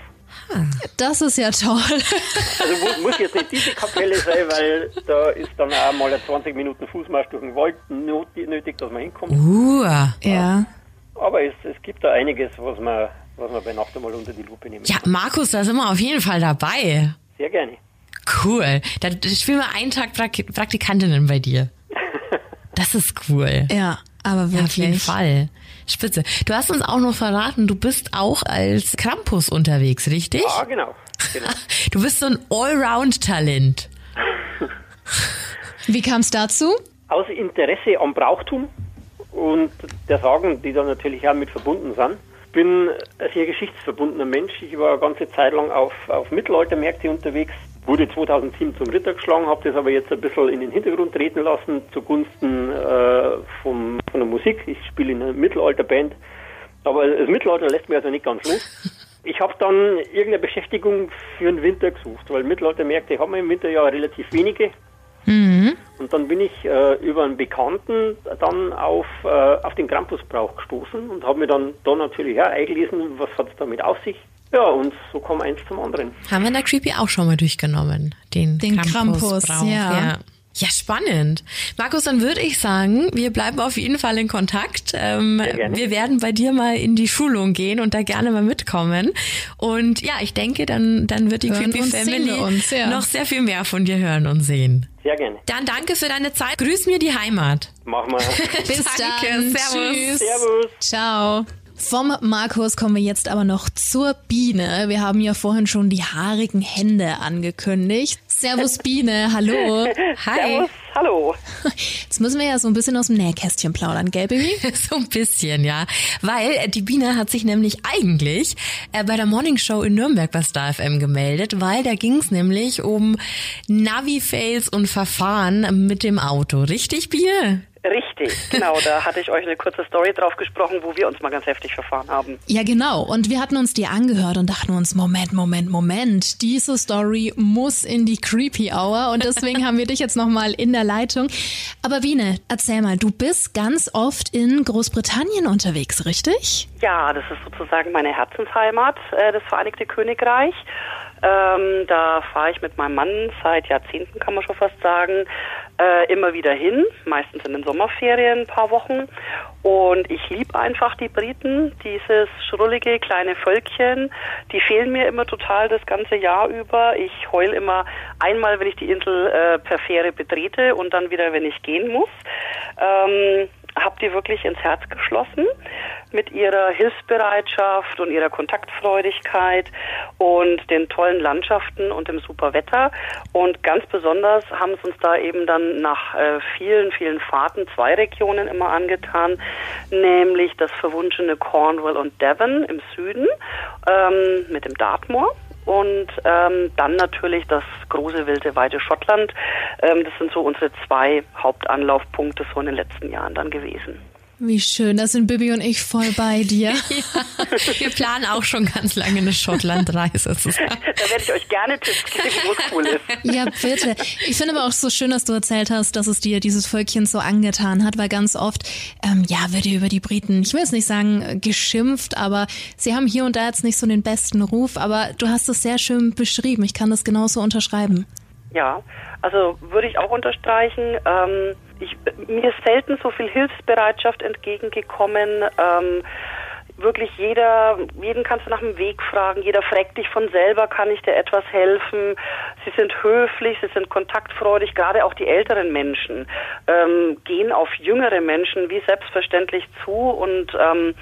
Das ist ja toll. Also muss, muss jetzt nicht diese Kapelle sein, weil da ist dann auch mal ein 20 Minuten Fußmarsch durch den Wald nötig, dass man hinkommt. Uh, ja. Aber es, es gibt da einiges, was man, was man bei Nacht einmal unter die Lupe nehmen ja, kann. Markus, da sind wir auf jeden Fall dabei. Sehr gerne. Cool. Dann spielen wir einen Tag Prak Praktikantinnen bei dir. Das ist cool. Ja, aber Ja, auf jeden wirklich. Fall. Spitze. Du hast uns auch noch verraten, du bist auch als Krampus unterwegs, richtig? Ah, genau. genau. Du bist so ein Allround-Talent. Wie kam es dazu? Aus Interesse am Brauchtum und der Sagen, die da natürlich auch mit verbunden sind. Ich bin ein sehr geschichtsverbundener Mensch. Ich war eine ganze Zeit lang auf, auf Mittelaltermärkte unterwegs, wurde 2007 zum Ritter geschlagen, habe das aber jetzt ein bisschen in den Hintergrund treten lassen zugunsten äh, vom, von der Musik. Ich spiele in einer Mittelalterband, aber das Mittelalter lässt mich also nicht ganz los. Ich habe dann irgendeine Beschäftigung für den Winter gesucht, weil Mittelaltermärkte haben wir im Winter ja relativ wenige. Und dann bin ich äh, über einen Bekannten dann auf, äh, auf den Krampusbrauch gestoßen und habe mir dann da natürlich ja, eingelesen, was hat es damit auf sich. Ja, und so kam eins zum anderen. Haben wir in der Creepy auch schon mal durchgenommen. Den, Den Krampus, Krampusbrauch, ja. Ja, spannend. Markus, dann würde ich sagen, wir bleiben auf jeden Fall in Kontakt. Ähm, wir werden bei dir mal in die Schulung gehen und da gerne mal mitkommen. Und ja, ich denke, dann, dann wird die Hören Creepy Family uns, ja. noch sehr viel mehr von dir hören und sehen. Sehr gerne. Dann danke für deine Zeit. Grüß mir die Heimat. Machen wir. Bis Danke, dann. servus. Tschüss. Servus. Ciao. Vom Markus kommen wir jetzt aber noch zur Biene. Wir haben ja vorhin schon die haarigen Hände angekündigt. Servus Biene, hallo. Hi. Servus. Hallo. Jetzt müssen wir ja so ein bisschen aus dem Nähkästchen plaudern, gell, Baby? So ein bisschen, ja. Weil äh, die Biene hat sich nämlich eigentlich äh, bei der Morning Show in Nürnberg bei Star FM gemeldet, weil da ging es nämlich um Navi-Fails und Verfahren mit dem Auto. Richtig, Biene? Richtig, genau. Da hatte ich euch eine kurze Story drauf gesprochen, wo wir uns mal ganz heftig verfahren haben. Ja, genau. Und wir hatten uns die angehört und dachten uns, Moment, Moment, Moment. Diese Story muss in die Creepy Hour und deswegen haben wir dich jetzt nochmal in der Leitung. Aber Biene, erzähl mal, du bist ganz oft in Großbritannien unterwegs, richtig? Ja, das ist sozusagen meine Herzensheimat, äh, das Vereinigte Königreich. Ähm, da fahre ich mit meinem Mann seit Jahrzehnten, kann man schon fast sagen, äh, immer wieder hin, meistens in den Sommerferien ein paar Wochen. Und ich liebe einfach die Briten, dieses schrullige kleine Völkchen. Die fehlen mir immer total das ganze Jahr über. Ich heul immer einmal, wenn ich die Insel äh, per Fähre betrete und dann wieder, wenn ich gehen muss. Ähm, hab die wirklich ins Herz geschlossen mit ihrer Hilfsbereitschaft und ihrer Kontaktfreudigkeit und den tollen Landschaften und dem super Wetter. Und ganz besonders haben es uns da eben dann nach äh, vielen, vielen Fahrten zwei Regionen immer angetan, nämlich das verwunschene Cornwall und Devon im Süden ähm, mit dem Dartmoor und ähm, dann natürlich das große wilde weite Schottland. Ähm, das sind so unsere zwei Hauptanlaufpunkte so in den letzten Jahren dann gewesen. Wie schön, da sind Bibi und ich voll bei dir. ja, wir planen auch schon ganz lange eine Schottlandreise zusammen. Da werde ich euch gerne Tipps geben, wo es cool ist. Ja, bitte. Ich finde aber auch so schön, dass du erzählt hast, dass es dir dieses Völkchen so angetan hat, weil ganz oft, ähm, ja, wird über die Briten, ich will es nicht sagen geschimpft, aber sie haben hier und da jetzt nicht so den besten Ruf, aber du hast es sehr schön beschrieben. Ich kann das genauso unterschreiben. Ja, also würde ich auch unterstreichen. Ähm, ich, mir ist selten so viel Hilfsbereitschaft entgegengekommen. Ähm, wirklich jeder, jeden kannst du nach dem Weg fragen, jeder fragt dich von selber, kann ich dir etwas helfen? Sie sind höflich, sie sind kontaktfreudig, gerade auch die älteren Menschen ähm, gehen auf jüngere Menschen wie selbstverständlich zu und ähm,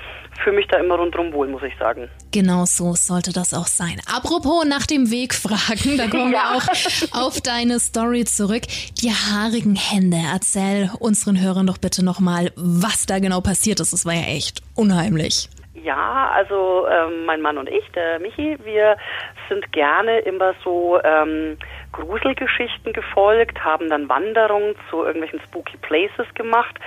fühle mich da immer rundherum wohl, muss ich sagen. Genau so sollte das auch sein. Apropos nach dem Weg fragen, da kommen ja. wir auch auf deine Story zurück. Die haarigen Hände. Erzähl unseren Hörern doch bitte nochmal, was da genau passiert ist. Das war ja echt unheimlich. Ja, also ähm, mein Mann und ich, der Michi, wir sind gerne immer so ähm, Gruselgeschichten gefolgt, haben dann Wanderungen zu irgendwelchen spooky places gemacht.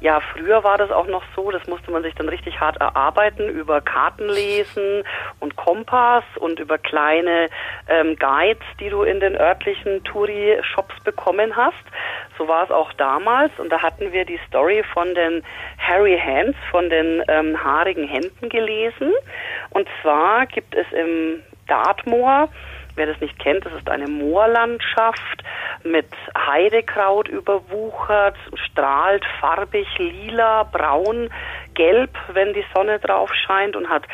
Ja, früher war das auch noch so, das musste man sich dann richtig hart erarbeiten über Kartenlesen und Kompass und über kleine ähm, Guides, die du in den örtlichen Touri-Shops bekommen hast. So war es auch damals und da hatten wir die Story von den Harry Hands, von den ähm, haarigen Händen gelesen. Und zwar gibt es im Dartmoor Wer das nicht kennt, das ist eine Moorlandschaft mit Heidekraut überwuchert, strahlt farbig lila, braun, gelb, wenn die Sonne drauf scheint und hat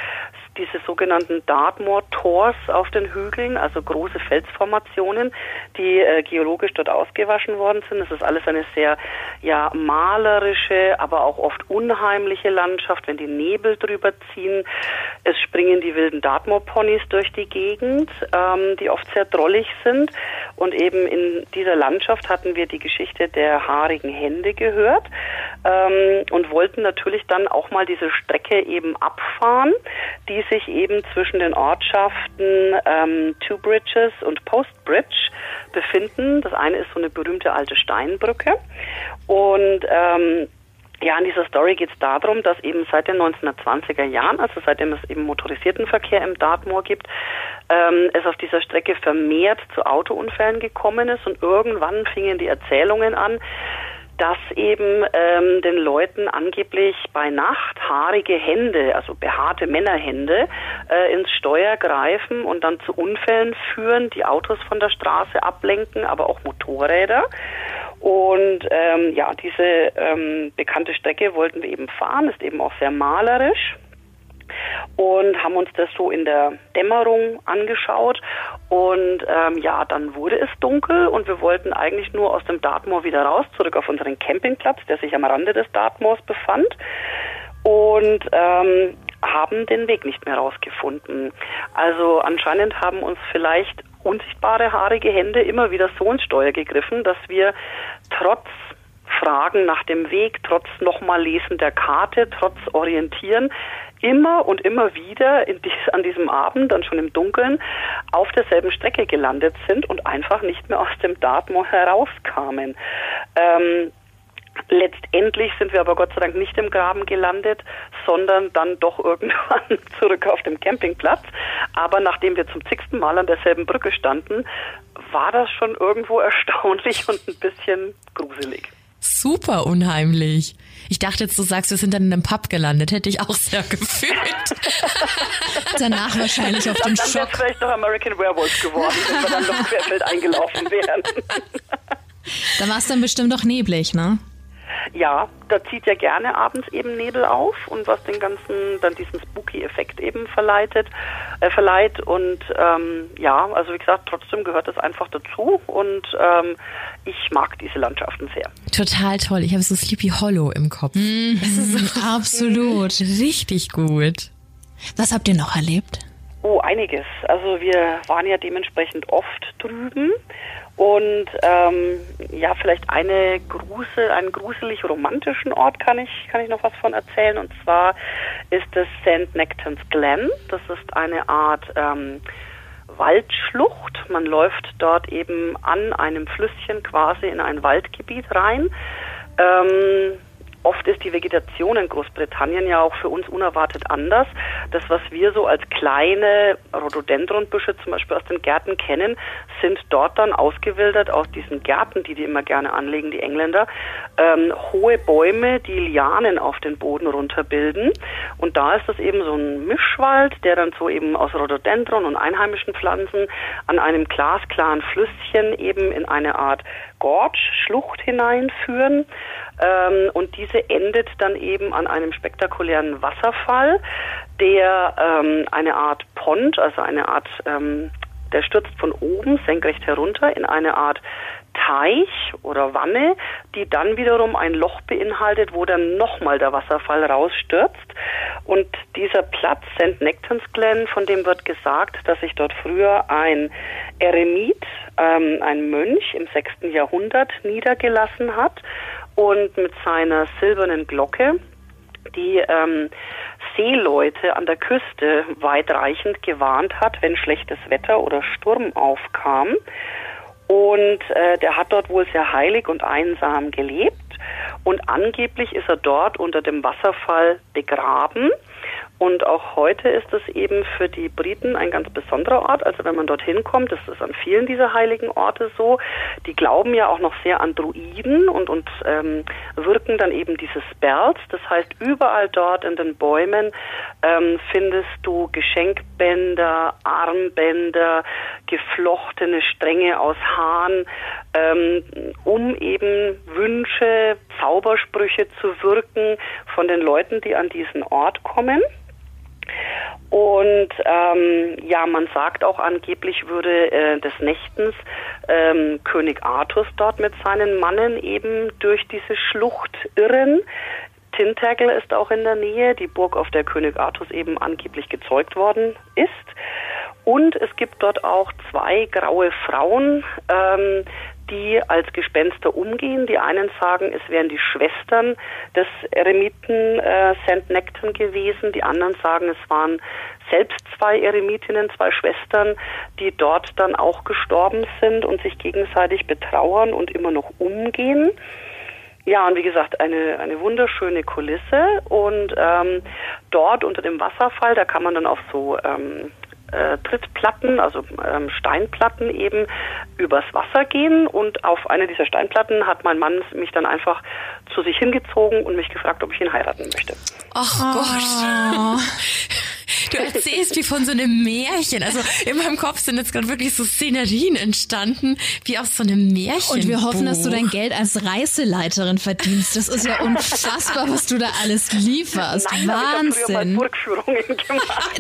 diese sogenannten Dartmoor Tors auf den Hügeln, also große Felsformationen, die äh, geologisch dort ausgewaschen worden sind. Das ist alles eine sehr ja malerische, aber auch oft unheimliche Landschaft, wenn die Nebel drüber ziehen. Es springen die wilden Dartmoor Ponys durch die Gegend, ähm, die oft sehr drollig sind. Und eben in dieser Landschaft hatten wir die Geschichte der haarigen Hände gehört ähm, und wollten natürlich dann auch mal diese Strecke eben abfahren, die sich eben zwischen den Ortschaften ähm, Two Bridges und Post Bridge befinden. Das eine ist so eine berühmte alte Steinbrücke und ähm, ja, in dieser Story geht es darum, dass eben seit den 1920er Jahren, also seitdem es eben motorisierten Verkehr im Dartmoor gibt, ähm, es auf dieser Strecke vermehrt zu Autounfällen gekommen ist und irgendwann fingen die Erzählungen an, dass eben ähm, den Leuten angeblich bei Nacht haarige Hände, also behaarte Männerhände, äh, ins Steuer greifen und dann zu Unfällen führen, die Autos von der Straße ablenken, aber auch Motorräder. Und ähm, ja, diese ähm, bekannte Strecke wollten wir eben fahren, ist eben auch sehr malerisch und haben uns das so in der Dämmerung angeschaut. Und ähm, ja, dann wurde es dunkel und wir wollten eigentlich nur aus dem Dartmoor wieder raus, zurück auf unseren Campingplatz, der sich am Rande des Dartmoors befand. Und ähm, haben den Weg nicht mehr rausgefunden. Also anscheinend haben uns vielleicht unsichtbare haarige Hände immer wieder so ins Steuer gegriffen, dass wir trotz Fragen nach dem Weg, trotz nochmal Lesen der Karte, trotz Orientieren immer und immer wieder dies, an diesem Abend, dann schon im Dunkeln, auf derselben Strecke gelandet sind und einfach nicht mehr aus dem Dartmoor herauskamen. Ähm, Letztendlich sind wir aber Gott sei Dank nicht im Graben gelandet, sondern dann doch irgendwann zurück auf dem Campingplatz. Aber nachdem wir zum zigsten Mal an derselben Brücke standen, war das schon irgendwo erstaunlich und ein bisschen gruselig. Super unheimlich. Ich dachte jetzt, du sagst, wir sind dann in einem Pub gelandet. Hätte ich auch sehr gefühlt. Danach wahrscheinlich auf dem dann Schock. Dann vielleicht noch American Werewolf geworden, wenn wir dann noch querfeld eingelaufen wären. da war es dann bestimmt doch neblig, ne? Ja, da zieht ja gerne abends eben Nebel auf und was den ganzen, dann diesen Spooky-Effekt eben verleitet, äh, verleiht. Und ähm, ja, also wie gesagt, trotzdem gehört das einfach dazu und ähm, ich mag diese Landschaften sehr. Total toll. Ich habe so Sleepy Hollow im Kopf. Mhm, absolut. Richtig gut. Was habt ihr noch erlebt? Oh, einiges. Also wir waren ja dementsprechend oft drüben und ähm, ja, vielleicht eine Grusel, einen gruselig romantischen Ort kann ich, kann ich noch was von erzählen. Und zwar ist es St. Nectans Glen. Das ist eine Art ähm, Waldschlucht. Man läuft dort eben an einem Flüsschen quasi in ein Waldgebiet rein. Ähm, oft ist die Vegetation in Großbritannien ja auch für uns unerwartet anders. Das, was wir so als kleine Rhododendronbüsche zum Beispiel aus den Gärten kennen, sind dort dann ausgewildert aus diesen Gärten, die die immer gerne anlegen, die Engländer, ähm, hohe Bäume, die Lianen auf den Boden runterbilden. Und da ist das eben so ein Mischwald, der dann so eben aus Rhododendron und einheimischen Pflanzen an einem glasklaren Flüsschen eben in eine Art Gorge, Schlucht hineinführen. Ähm, und diese endet dann eben an einem spektakulären Wasserfall, der ähm, eine Art Pond, also eine Art, ähm, der stürzt von oben senkrecht herunter in eine Art Teich oder Wanne, die dann wiederum ein Loch beinhaltet, wo dann nochmal der Wasserfall rausstürzt. Und dieser Platz, St. Nectans Glen, von dem wird gesagt, dass sich dort früher ein Eremit, ähm, ein Mönch im 6. Jahrhundert niedergelassen hat und mit seiner silbernen Glocke die ähm, Seeleute an der Küste weitreichend gewarnt hat, wenn schlechtes Wetter oder Sturm aufkam. Und äh, der hat dort wohl sehr heilig und einsam gelebt. Und angeblich ist er dort unter dem Wasserfall begraben. Und auch heute ist es eben für die Briten ein ganz besonderer Ort. Also wenn man dorthin kommt, das ist an vielen dieser heiligen Orte so. Die glauben ja auch noch sehr an Druiden und, und ähm, wirken dann eben diese Spells. Das heißt, überall dort in den Bäumen ähm, findest du Geschenkbänder, Armbänder, geflochtene Stränge aus Haaren, ähm, um eben Wünsche, Zaubersprüche zu wirken von den Leuten, die an diesen Ort kommen. Und ähm, ja, man sagt auch angeblich würde äh, des Nächtens ähm, König Artus dort mit seinen Mannen eben durch diese Schlucht irren. Tintagel ist auch in der Nähe, die Burg, auf der König Artus eben angeblich gezeugt worden ist. Und es gibt dort auch zwei graue Frauen, ähm, die als Gespenster umgehen. Die einen sagen, es wären die Schwestern des Eremiten äh, St. Necton gewesen. Die anderen sagen, es waren selbst zwei Eremitinnen, zwei Schwestern, die dort dann auch gestorben sind und sich gegenseitig betrauern und immer noch umgehen. Ja, und wie gesagt, eine, eine wunderschöne Kulisse. Und ähm, dort unter dem Wasserfall, da kann man dann auf so ähm, äh, Trittplatten, also ähm, Steinplatten eben übers Wasser gehen und auf eine dieser Steinplatten hat mein Mann mich dann einfach zu sich hingezogen und mich gefragt, ob ich ihn heiraten möchte. Ach oh. Gott. Du erzählst wie von so einem Märchen. Also in meinem Kopf sind jetzt gerade wirklich so Szenerien entstanden, wie aus so einem Märchen. Und wir hoffen, dass du dein Geld als Reiseleiterin verdienst. Das ist ja unfassbar, was du da alles lieferst. Nein, Wahnsinn.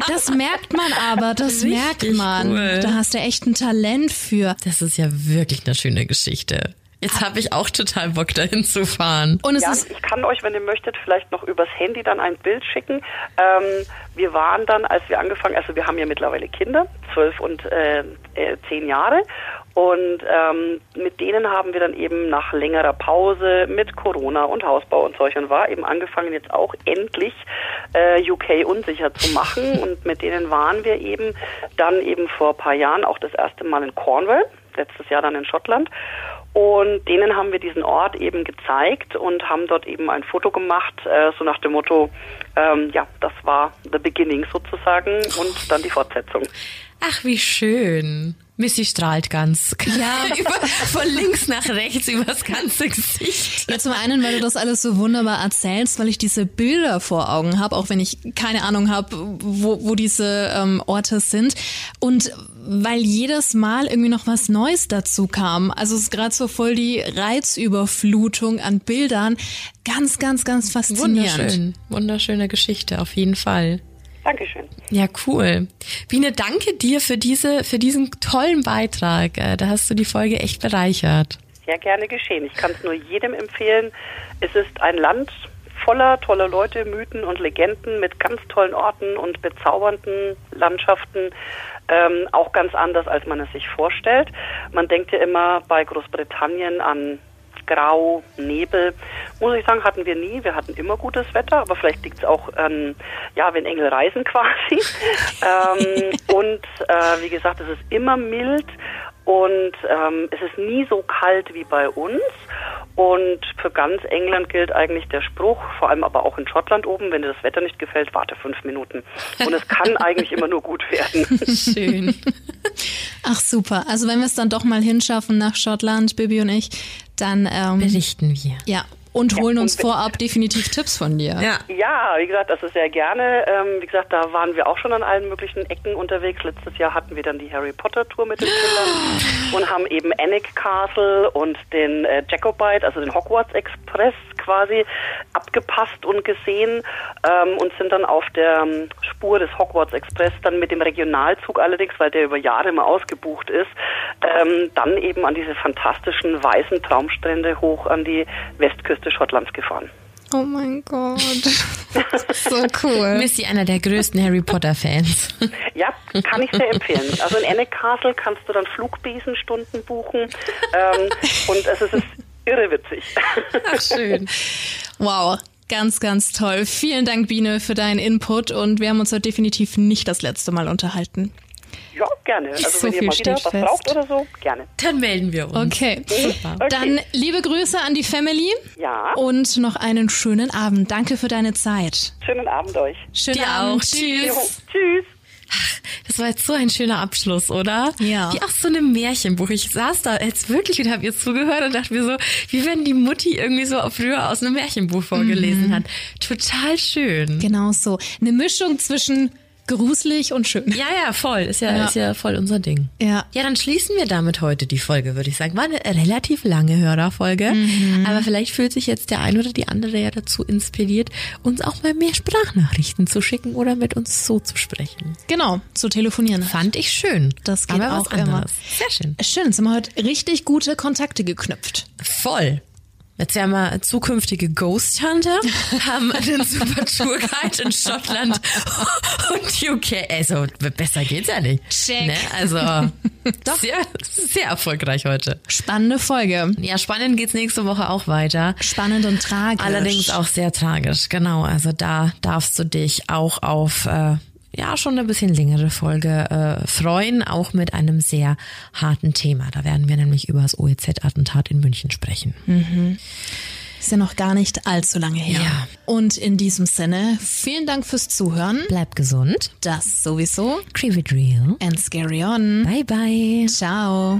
Das merkt man aber, das Richtig merkt man. Cool. Da hast du echt ein Talent für. Das ist ja wirklich eine schöne Geschichte. Jetzt habe ich auch total Bock, dahin zu fahren. Und es ja, ist ich kann euch, wenn ihr möchtet, vielleicht noch übers Handy dann ein Bild schicken. Ähm, wir waren dann, als wir angefangen, also wir haben ja mittlerweile Kinder, zwölf und äh, äh, zehn Jahre. Und ähm, mit denen haben wir dann eben nach längerer Pause mit Corona und Hausbau und solch und war eben angefangen, jetzt auch endlich äh, UK unsicher zu machen. Und mit denen waren wir eben dann eben vor ein paar Jahren auch das erste Mal in Cornwall, letztes Jahr dann in Schottland. Und denen haben wir diesen Ort eben gezeigt und haben dort eben ein Foto gemacht, äh, so nach dem Motto, ähm, ja, das war the beginning sozusagen und dann die Fortsetzung. Ach, wie schön. Missy strahlt ganz. Ja, über, von links nach rechts über das ganze Gesicht. Ja, zum einen, weil du das alles so wunderbar erzählst, weil ich diese Bilder vor Augen habe, auch wenn ich keine Ahnung habe, wo, wo diese ähm, Orte sind. Und weil jedes Mal irgendwie noch was Neues dazu kam. Also es ist gerade so voll die Reizüberflutung an Bildern. Ganz, ganz, ganz faszinierend. Wunderschön. Wunderschöne Geschichte, auf jeden Fall. Dankeschön. Ja, cool. Biene, danke dir für diese, für diesen tollen Beitrag. Äh, da hast du die Folge echt bereichert. Sehr gerne geschehen. Ich kann es nur jedem empfehlen. Es ist ein Land voller toller Leute, Mythen und Legenden mit ganz tollen Orten und bezaubernden Landschaften. Ähm, auch ganz anders, als man es sich vorstellt. Man denkt ja immer bei Großbritannien an Grau, Nebel. Muss ich sagen, hatten wir nie. Wir hatten immer gutes Wetter, aber vielleicht liegt es auch an, ja, wenn Engel reisen quasi. ähm, und äh, wie gesagt, es ist immer mild und ähm, es ist nie so kalt wie bei uns. Und für ganz England gilt eigentlich der Spruch, vor allem aber auch in Schottland oben, wenn dir das Wetter nicht gefällt, warte fünf Minuten. Und es kann eigentlich immer nur gut werden. Schön. Ach super. Also wenn wir es dann doch mal hinschaffen nach Schottland, Bibi und ich, dann ähm, Berichten wir. ja und holen Ja, uns vorab definitiv Tipps von dir. Ja. Ja, wie gesagt, also sehr gerne. Ähm, wie gesagt, da waren wir auch schon an allen möglichen Ecken unterwegs. Letztes Jahr hatten wir dann die Harry Potter Tour mit den Kindern und haben eben Annick Castle und den äh, Jacobite, also den Hogwarts Express quasi abgepasst und gesehen ähm, und sind dann auf der ähm, Spur des Hogwarts Express dann mit dem Regionalzug allerdings, weil der über Jahre immer ausgebucht ist, ähm, dann eben an diese fantastischen weißen Traumstrände hoch an die Westküste Schottlands gefahren. Oh mein Gott. so cool. Missy, einer der größten Harry Potter Fans. Ja, kann ich sehr empfehlen. Also in Annick Castle kannst du dann Flugbesenstunden buchen ähm, und es ist irre witzig. Ach, schön. Wow. Ganz, ganz toll. Vielen Dank, Biene, für deinen Input und wir haben uns heute definitiv nicht das letzte Mal unterhalten. Ja, gerne. Also So wenn ihr mal wieder was fest. braucht oder so, gerne. Dann melden wir uns. Okay. Super. Okay. Dann liebe Grüße an die Family Ja, und noch einen schönen Abend. Danke für deine Zeit. schönen Abend euch. Schönen Dir Abend. auch. Tschüss. Jo, tschüss. Das war jetzt so ein schöner Abschluss, oder? Ja. Wie aus so einem Märchenbuch. Ich saß da jetzt wirklich und habe ihr zugehört und dachte mir so, wie wenn die Mutti irgendwie so früher aus einem Märchenbuch vorgelesen hat. Total schön. Genau so. Eine Mischung zwischen gruselig und schön. Ja, ja, voll. Ist ja, Ja. ist ja voll unser Ding. Ja. Ja, dann schließen wir damit heute die Folge, würde ich sagen. War eine relativ lange Hörerfolge, aber vielleicht fühlt sich jetzt der ein oder die andere ja dazu inspiriert, uns auch mal mehr Sprachnachrichten zu schicken oder mit uns so zu sprechen. Genau, zu telefonieren. Fand ich schön. Das geht aber auch was anderes. immer. Sehr schön. Schön, jetzt haben wir heute richtig gute Kontakte geknüpft. Voll. Jetzt werden wir zukünftige Ghost Hunter, haben einen super Tourguide in Schottland und UK. Also besser geht's ja nicht. Check. Ne? Also sehr, sehr erfolgreich heute. Spannende Folge. Ja, spannend geht's nächste Woche auch weiter. Spannend und tragisch. Allerdings auch sehr tragisch, genau. Also da darfst du dich auch auf äh, ja schon eine bisschen längere Folge äh, freuen, auch mit einem sehr harten Thema. Da werden wir nämlich über das OEZ-Attentat in München sprechen. Ist ja noch gar nicht allzu lange her. Ja. Und in diesem Sinne, vielen Dank fürs Zuhören. Bleib gesund. Das sowieso. Creep it real. And scary on. Bye bye. Ciao.